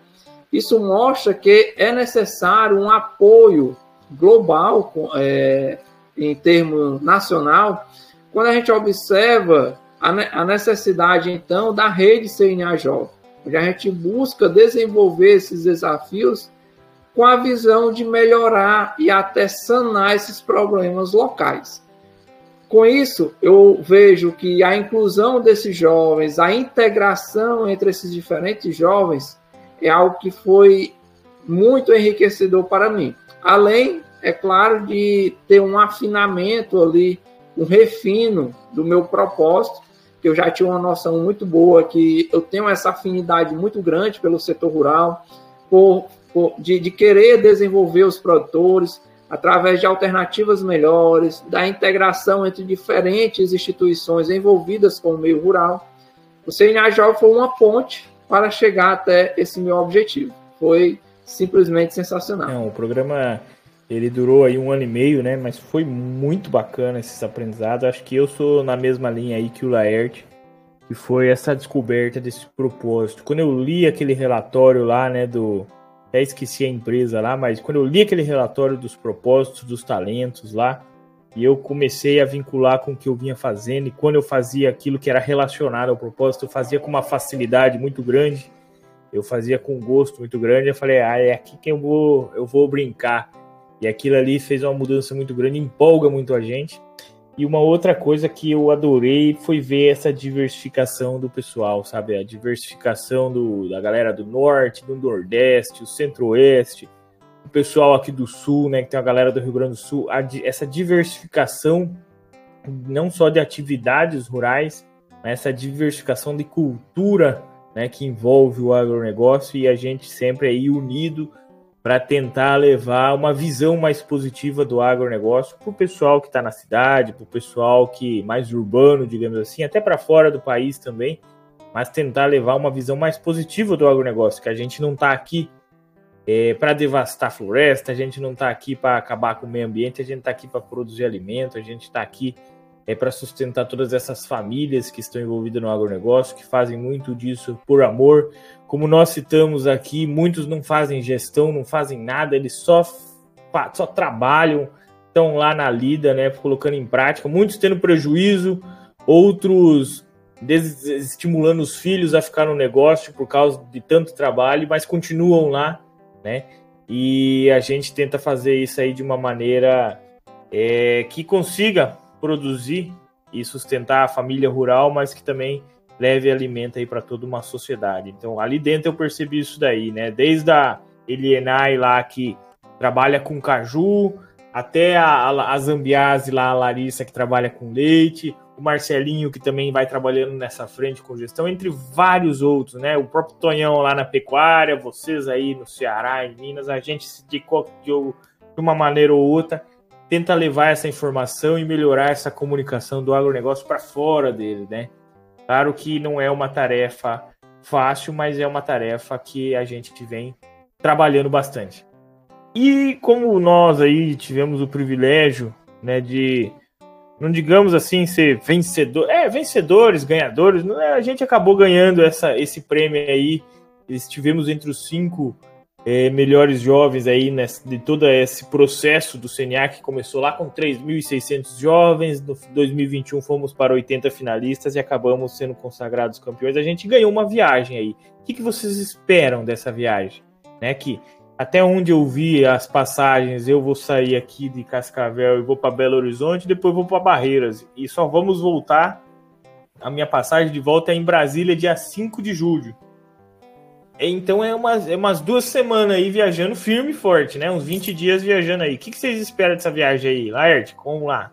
Isso mostra que é necessário um apoio global, é, em termo nacional, quando a gente observa a, necessidade, então, da rede CNA Jovem, onde a gente busca desenvolver esses desafios com a visão de melhorar e até sanar esses problemas locais. Com isso, eu vejo que a inclusão desses jovens, a integração entre esses diferentes jovens, é algo que foi muito enriquecedor para mim. Além, é claro, de ter um afinamento ali, um refino do meu propósito, que eu já tinha uma noção muito boa que eu tenho essa afinidade muito grande pelo setor rural, por de, de querer desenvolver os produtores através de alternativas melhores, da integração entre diferentes instituições envolvidas com o meio rural. O CNA Jovem foi uma ponte para chegar até esse meu objetivo. Foi simplesmente sensacional. Não, o programa ele durou aí um ano e meio, né? Mas foi muito bacana esses aprendizados. Acho que eu sou na mesma linha aí que o Laerte, que foi essa descoberta desse propósito. Quando eu li aquele relatório lá, né, do até esqueci a empresa lá, mas quando eu li aquele relatório dos propósitos, dos talentos lá, e eu comecei a vincular com o que eu vinha fazendo, e quando eu fazia aquilo que era relacionado ao propósito, eu fazia com uma facilidade muito grande, eu fazia com gosto muito grande, eu falei, ah, é aqui que eu vou, eu vou brincar. E aquilo ali fez uma mudança muito grande, empolga muito a gente. E uma outra coisa que eu adorei foi ver essa diversificação do pessoal, sabe? A diversificação do, da galera do norte, do nordeste, o centro-oeste, o pessoal aqui do sul, né? Que tem a galera do Rio Grande do Sul. A, essa diversificação, não só de atividades rurais, mas essa diversificação de cultura, né? Que envolve o agronegócio e a gente sempre aí unido para tentar levar uma visão mais positiva do agronegócio para o pessoal que está na cidade, para o pessoal que mais urbano, digamos assim, até para fora do país também, mas tentar levar uma visão mais positiva do agronegócio, que a gente não está aqui é, para devastar a floresta, a gente não está aqui para acabar com o meio ambiente, a gente está aqui para produzir alimento, a gente está aqui é para sustentar todas essas famílias que estão envolvidas no agronegócio, que fazem muito disso por amor. Como nós citamos aqui, muitos não fazem gestão, não fazem nada, eles só, só trabalham, estão lá na lida, né, colocando em prática, muitos tendo prejuízo, outros desestimulando os filhos a ficar no negócio por causa de tanto trabalho, mas continuam lá, né? e a gente tenta fazer isso aí de uma maneira é, que consiga produzir e sustentar a família rural, mas que também leve alimento aí para toda uma sociedade. Então, ali dentro eu percebi isso daí, né? Desde a Elienai lá que trabalha com caju, até a, a, a Zambiase lá, a Larissa que trabalha com leite, o Marcelinho que também vai trabalhando nessa frente com gestão, entre vários outros, né? O próprio Tonhão lá na pecuária, vocês aí no Ceará, em Minas, a gente de, de, de uma maneira ou outra tenta levar essa informação e melhorar essa comunicação do agronegócio para fora dele, né? Claro que não é uma tarefa fácil, mas é uma tarefa que a gente vem trabalhando bastante. E como nós aí tivemos o privilégio, né, de não digamos assim ser vencedor, é vencedores, ganhadores, é, a gente acabou ganhando essa esse prêmio aí. Estivemos entre os cinco é, melhores jovens aí de todo esse processo do CNA que começou lá com 3.600 jovens, no 2021 fomos para 80 finalistas e acabamos sendo consagrados campeões. A gente ganhou uma viagem aí. O que, que vocês esperam dessa viagem? Né, que até onde eu vi as passagens, eu vou sair aqui de Cascavel e vou para Belo Horizonte, depois vou para Barreiras e só vamos voltar. A minha passagem de volta é em Brasília, dia 5 de julho. Então é umas, é umas duas semanas aí viajando firme e forte, né? Uns 20 dias viajando aí. O que, que vocês esperam dessa viagem aí, Laerte? Vamos lá.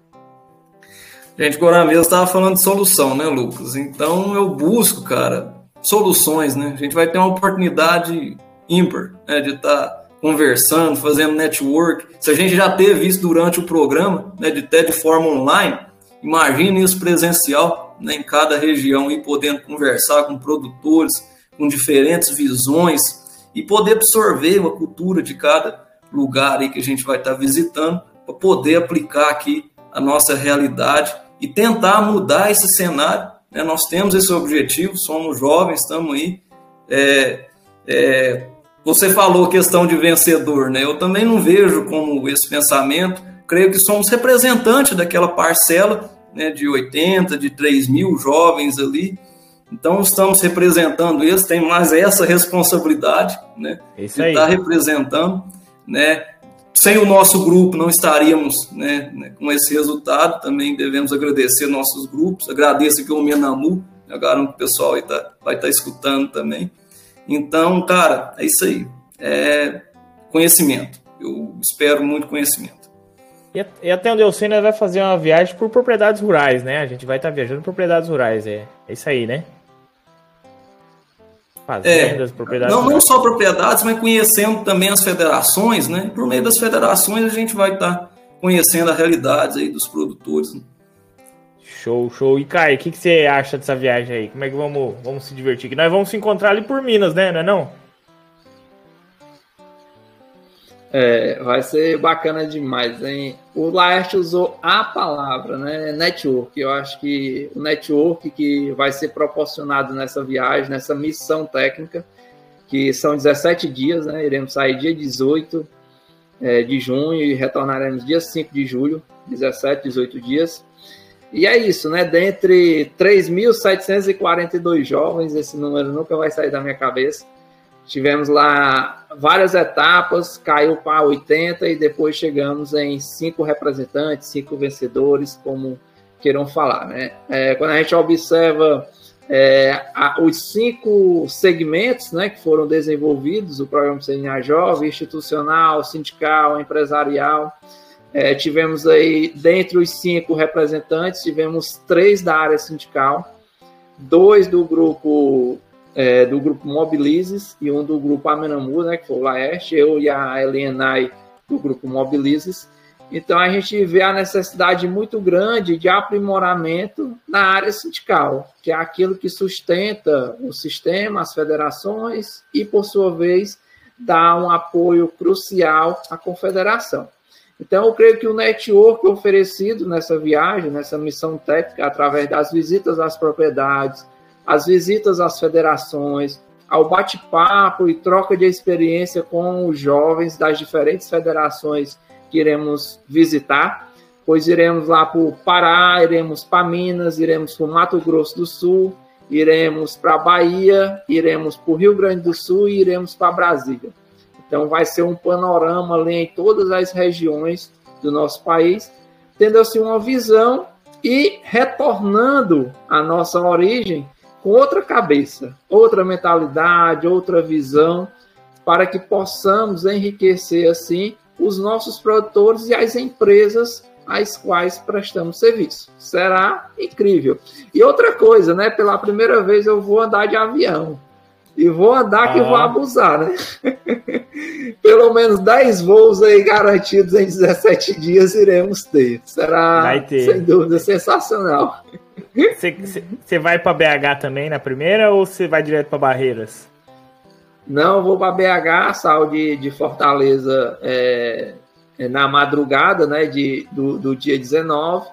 Gente, agora mesmo estava falando de solução, né, Lucas? Então eu busco, cara, soluções, né? A gente vai ter uma oportunidade ímpar né, de estar tá conversando, fazendo network. Se a gente já teve isso durante o programa, né, de até de forma online, imagine isso presencial, né, em cada região e podendo conversar com produtores, com diferentes visões e poder absorver uma cultura de cada lugar aí que a gente vai estar visitando para poder aplicar aqui a nossa realidade e tentar mudar esse cenário. Né? Nós temos esse objetivo, somos jovens, estamos aí. É, é, você falou questão de vencedor, né? Eu também não vejo como esse pensamento. Creio que somos representantes daquela parcela né, de 80, de 3 mil jovens ali, então, estamos representando eles, tem mais essa responsabilidade, né? Isso de estar representando, né? Sem o nosso grupo, não estaríamos né, né, com esse resultado. Também devemos agradecer nossos grupos. Agradeço aqui o Menamu, agora o pessoal aí tá, vai estar tá escutando também. Então, cara, é isso aí. É conhecimento. Eu espero muito conhecimento. E até onde eu sei, nós vai fazer uma viagem por propriedades rurais, né? A gente vai estar tá viajando por propriedades rurais, é, é isso aí, né? Fazendas, é, propriedades. Não, não só propriedades, mas conhecendo também as federações, né? Por meio das federações a gente vai estar tá conhecendo a realidade aí dos produtores. Né? Show, show. E Kai, o que, que você acha dessa viagem aí? Como é que vamos, vamos se divertir? Que nós vamos se encontrar ali por Minas, né? Não é não? É, vai ser bacana demais, hein? O Laerte usou a palavra, né? Network. Eu acho que o network que vai ser proporcionado nessa viagem, nessa missão técnica, que são 17 dias, né? Iremos sair dia 18 é, de junho e retornaremos dia 5 de julho, 17, 18 dias. E é isso, né? Dentre 3.742 jovens, esse número nunca vai sair da minha cabeça Tivemos lá várias etapas, caiu para 80 e depois chegamos em cinco representantes, cinco vencedores, como queiram falar. Né? É, quando a gente observa é, a, os cinco segmentos né, que foram desenvolvidos, o programa CNA Jovem, institucional, sindical, empresarial, é, tivemos aí, dentre os cinco representantes, tivemos três da área sindical, dois do grupo é, do grupo Mobilizes e um do grupo Amenamu, né, que foi o Laeste, eu e a Elienay do grupo Mobilizes. Então a gente vê a necessidade muito grande de aprimoramento na área sindical, que é aquilo que sustenta o sistema, as federações e, por sua vez, dá um apoio crucial à confederação. Então, eu creio que o network oferecido nessa viagem, nessa missão técnica, através das visitas às propriedades, as visitas às federações, ao bate-papo e troca de experiência com os jovens das diferentes federações que iremos visitar, pois iremos lá para o Pará, iremos para Minas, iremos para o Mato Grosso do Sul, iremos para Bahia, iremos para o Rio Grande do Sul e iremos para Brasília. Então vai ser um panorama ali em todas as regiões do nosso país, tendo assim uma visão e retornando à nossa origem com outra cabeça, outra mentalidade, outra visão, para que possamos enriquecer assim os nossos produtores e as empresas às quais prestamos serviço. Será incrível. E outra coisa, né? Pela primeira vez eu vou andar de avião. E vou andar que vou ah. abusar, né? Pelo menos 10 voos aí garantidos em 17 dias iremos ter. Será, vai ter. sem dúvida, sensacional. Você vai para BH também na primeira ou você vai direto para Barreiras? Não, vou para BH, sal de, de Fortaleza é, é, na madrugada né, de, do, do dia 19.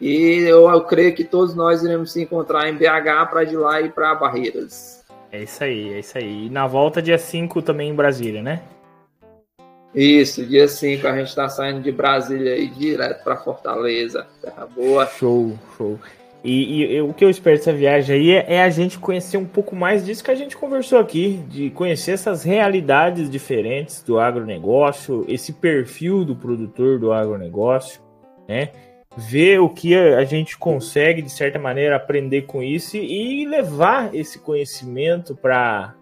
E eu, eu creio que todos nós iremos se encontrar em BH para de lá ir para Barreiras. É isso aí, é isso aí. E na volta, dia 5 também em Brasília, né? Isso, dia 5 a gente está saindo de Brasília e direto para Fortaleza. Terra boa. Show, show. E, e, o que eu espero dessa viagem aí é, é, a gente conhecer um pouco mais disso que a gente conversou aqui, de conhecer essas realidades diferentes do agronegócio, esse perfil do produtor do agronegócio, né? Ver o que a gente consegue, de certa maneira, aprender com isso e levar esse conhecimento para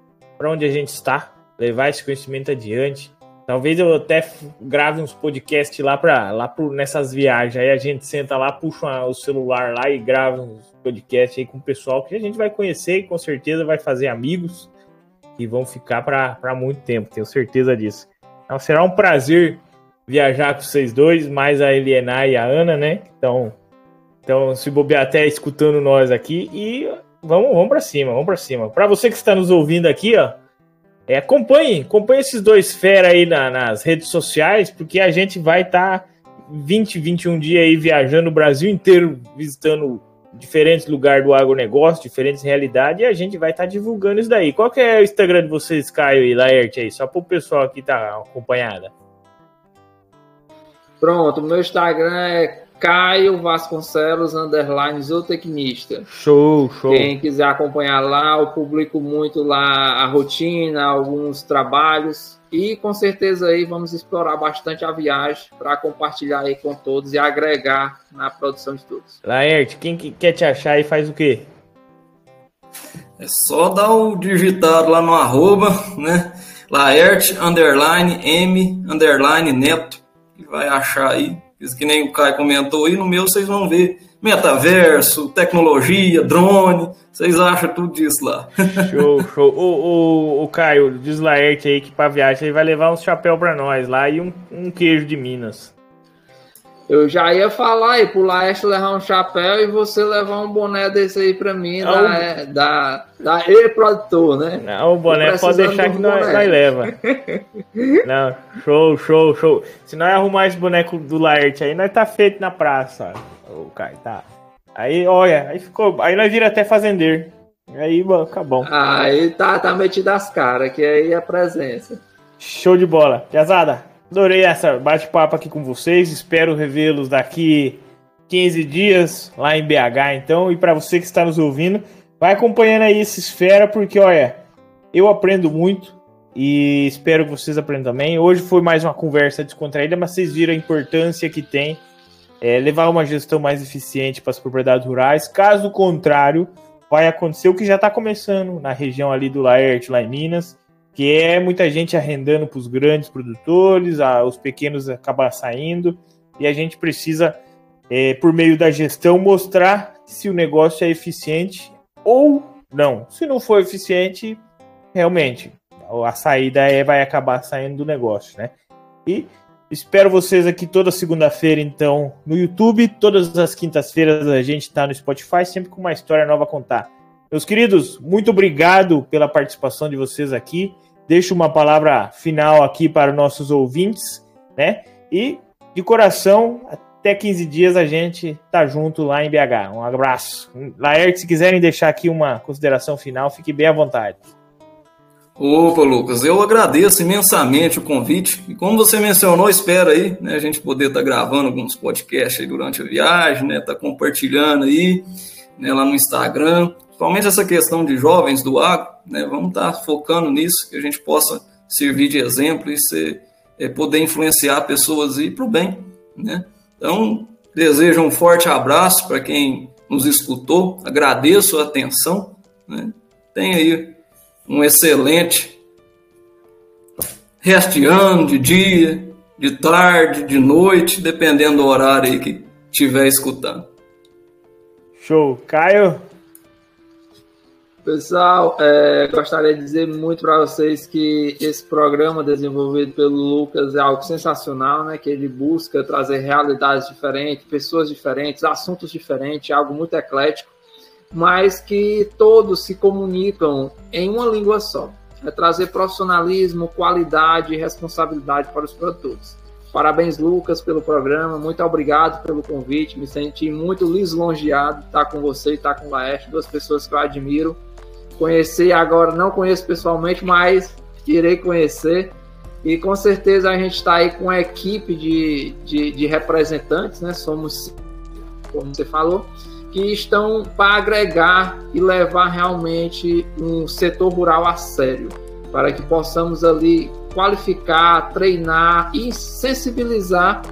onde a gente está, levar esse conhecimento adiante. Talvez eu até grave uns podcasts lá para lá pro, nessas viagens. Aí a gente senta lá, puxa o celular lá e grava uns podcasts aí com o pessoal que a gente vai conhecer e com certeza vai fazer amigos e vão ficar para muito tempo, tenho certeza disso. Então será um prazer viajar com vocês dois, mais a Eliana e a Ana, né? Então, então se bobear até escutando nós aqui e vamos, vamos para cima, vamos para cima. Para você que está nos ouvindo aqui, ó, é, acompanhe, acompanhe esses dois fera aí na, nas redes sociais, porque a gente vai estar tá 20, 21 dias aí viajando o Brasil inteiro, visitando diferentes lugares do agronegócio, diferentes realidades, e a gente vai estar tá divulgando isso daí. Qual que é o Instagram de vocês, Caio e Laerte aí? Só para o pessoal aqui tá acompanhada. Pronto, meu Instagram é Caio Vasconcelos, underline zootecnista. Show, show. Quem quiser acompanhar lá, eu publico muito lá a rotina, alguns trabalhos. E com certeza aí vamos explorar bastante a viagem para compartilhar aí com todos e agregar na produção de todos. Laerte, quem quer te achar aí faz o quê? É só dar o digitado lá no arroba, né? Laerte, underline, M, underline, neto, e vai achar aí isso que nem o Caio comentou aí, no meu vocês vão ver metaverso, tecnologia, drone, vocês acham tudo disso lá. Show, show. O, o, o Caio, diz Laerte aí que pra viagem ele vai levar uns chapéu pra nós lá e um, um queijo de Minas. Eu já ia falar aí, pro Laeste levar um chapéu e você levar um boné desse aí pra mim, da, é, da, da E-Produtor, né? Não, o boné pode deixar que nós, nós leva. não, show, show, show. Se nós arrumar esse boneco do Laerte aí, nós tá feito na praça. O cara tá. Aí, olha, aí ficou. Aí nós vira até fazendeiro. Aí, bom, acabou. Aí tá, tá metido as caras, que aí é a presença. Show de bola. Piazada, Adorei essa bate-papo aqui com vocês. Espero revê-los daqui 15 dias lá em BH, então. E para você que está nos ouvindo, vai acompanhando aí esse Esfera, porque olha, eu aprendo muito e espero que vocês aprendam também. Hoje foi mais uma conversa descontraída, mas vocês viram a importância que tem é, levar uma gestão mais eficiente para as propriedades rurais. Caso contrário, vai acontecer o que já está começando na região ali do Laerte, lá em Minas que é muita gente arrendando para os grandes produtores, a, os pequenos acabam saindo, e a gente precisa, é, por meio da gestão, mostrar se o negócio é eficiente ou não. Se não for eficiente, realmente, a saída é, vai acabar saindo do negócio, né? E espero vocês aqui toda segunda-feira, então, no YouTube. Todas as quintas-feiras a gente está no Spotify, sempre com uma história nova a contar. Meus queridos, muito obrigado pela participação de vocês aqui deixo uma palavra final aqui para nossos ouvintes, né? E de coração, até 15 dias a gente tá junto lá em BH. Um abraço. Laerte, se quiserem deixar aqui uma consideração final, fique bem à vontade. Opa, Lucas, eu agradeço imensamente o convite. E como você mencionou, espero aí, né, a gente poder estar tá gravando alguns podcasts durante a viagem, né, tá compartilhando aí, né, lá no Instagram principalmente essa questão de jovens do agro, né, vamos estar focando nisso, que a gente possa servir de exemplo e ser, é, poder influenciar pessoas e para o bem. Né? Então, desejo um forte abraço para quem nos escutou, agradeço a atenção. Né? Tenha aí um excelente resto de ano, de dia, de tarde, de noite, dependendo do horário aí que estiver escutando. Show. Caio? Pessoal, é, gostaria de dizer muito para vocês que esse programa desenvolvido pelo Lucas é algo sensacional, né? Que ele busca trazer realidades diferentes, pessoas diferentes, assuntos diferentes, algo muito eclético, mas que todos se comunicam em uma língua só. É trazer profissionalismo, qualidade e responsabilidade para os produtores. Parabéns, Lucas, pelo programa. Muito obrigado pelo convite. Me senti muito lisonjeado estar com você e estar com o Laerte, duas pessoas que eu admiro conhecer agora, não conheço pessoalmente, mas irei conhecer. E com certeza a gente está aí com a equipe de, de, de, representantes, né? Somos, como você falou, que estão para agregar e levar realmente um setor rural a sério, para que possamos ali qualificar, treinar e sensibilizar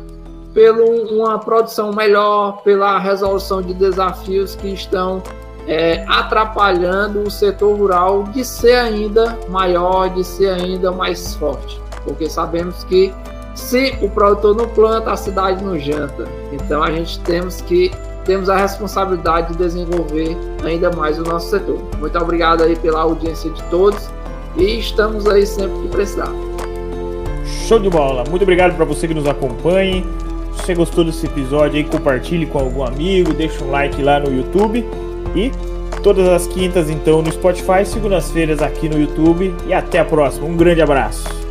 pela uma produção melhor, pela resolução de desafios que estão é, atrapalhando o setor rural de ser ainda maior, de ser ainda mais forte. Porque sabemos que se o produtor não planta, a cidade não janta. Então a gente temos que temos a responsabilidade de desenvolver ainda mais o nosso setor. Muito obrigado aí pela audiência de todos e estamos aí sempre que precisar. Show de bola. Muito obrigado para você que nos acompanha. Se você gostou desse episódio aí, compartilhe com algum amigo, deixa um like lá no YouTube e todas as quintas então no Spotify, segundas-feiras aqui no YouTube e até a próxima. Um grande abraço.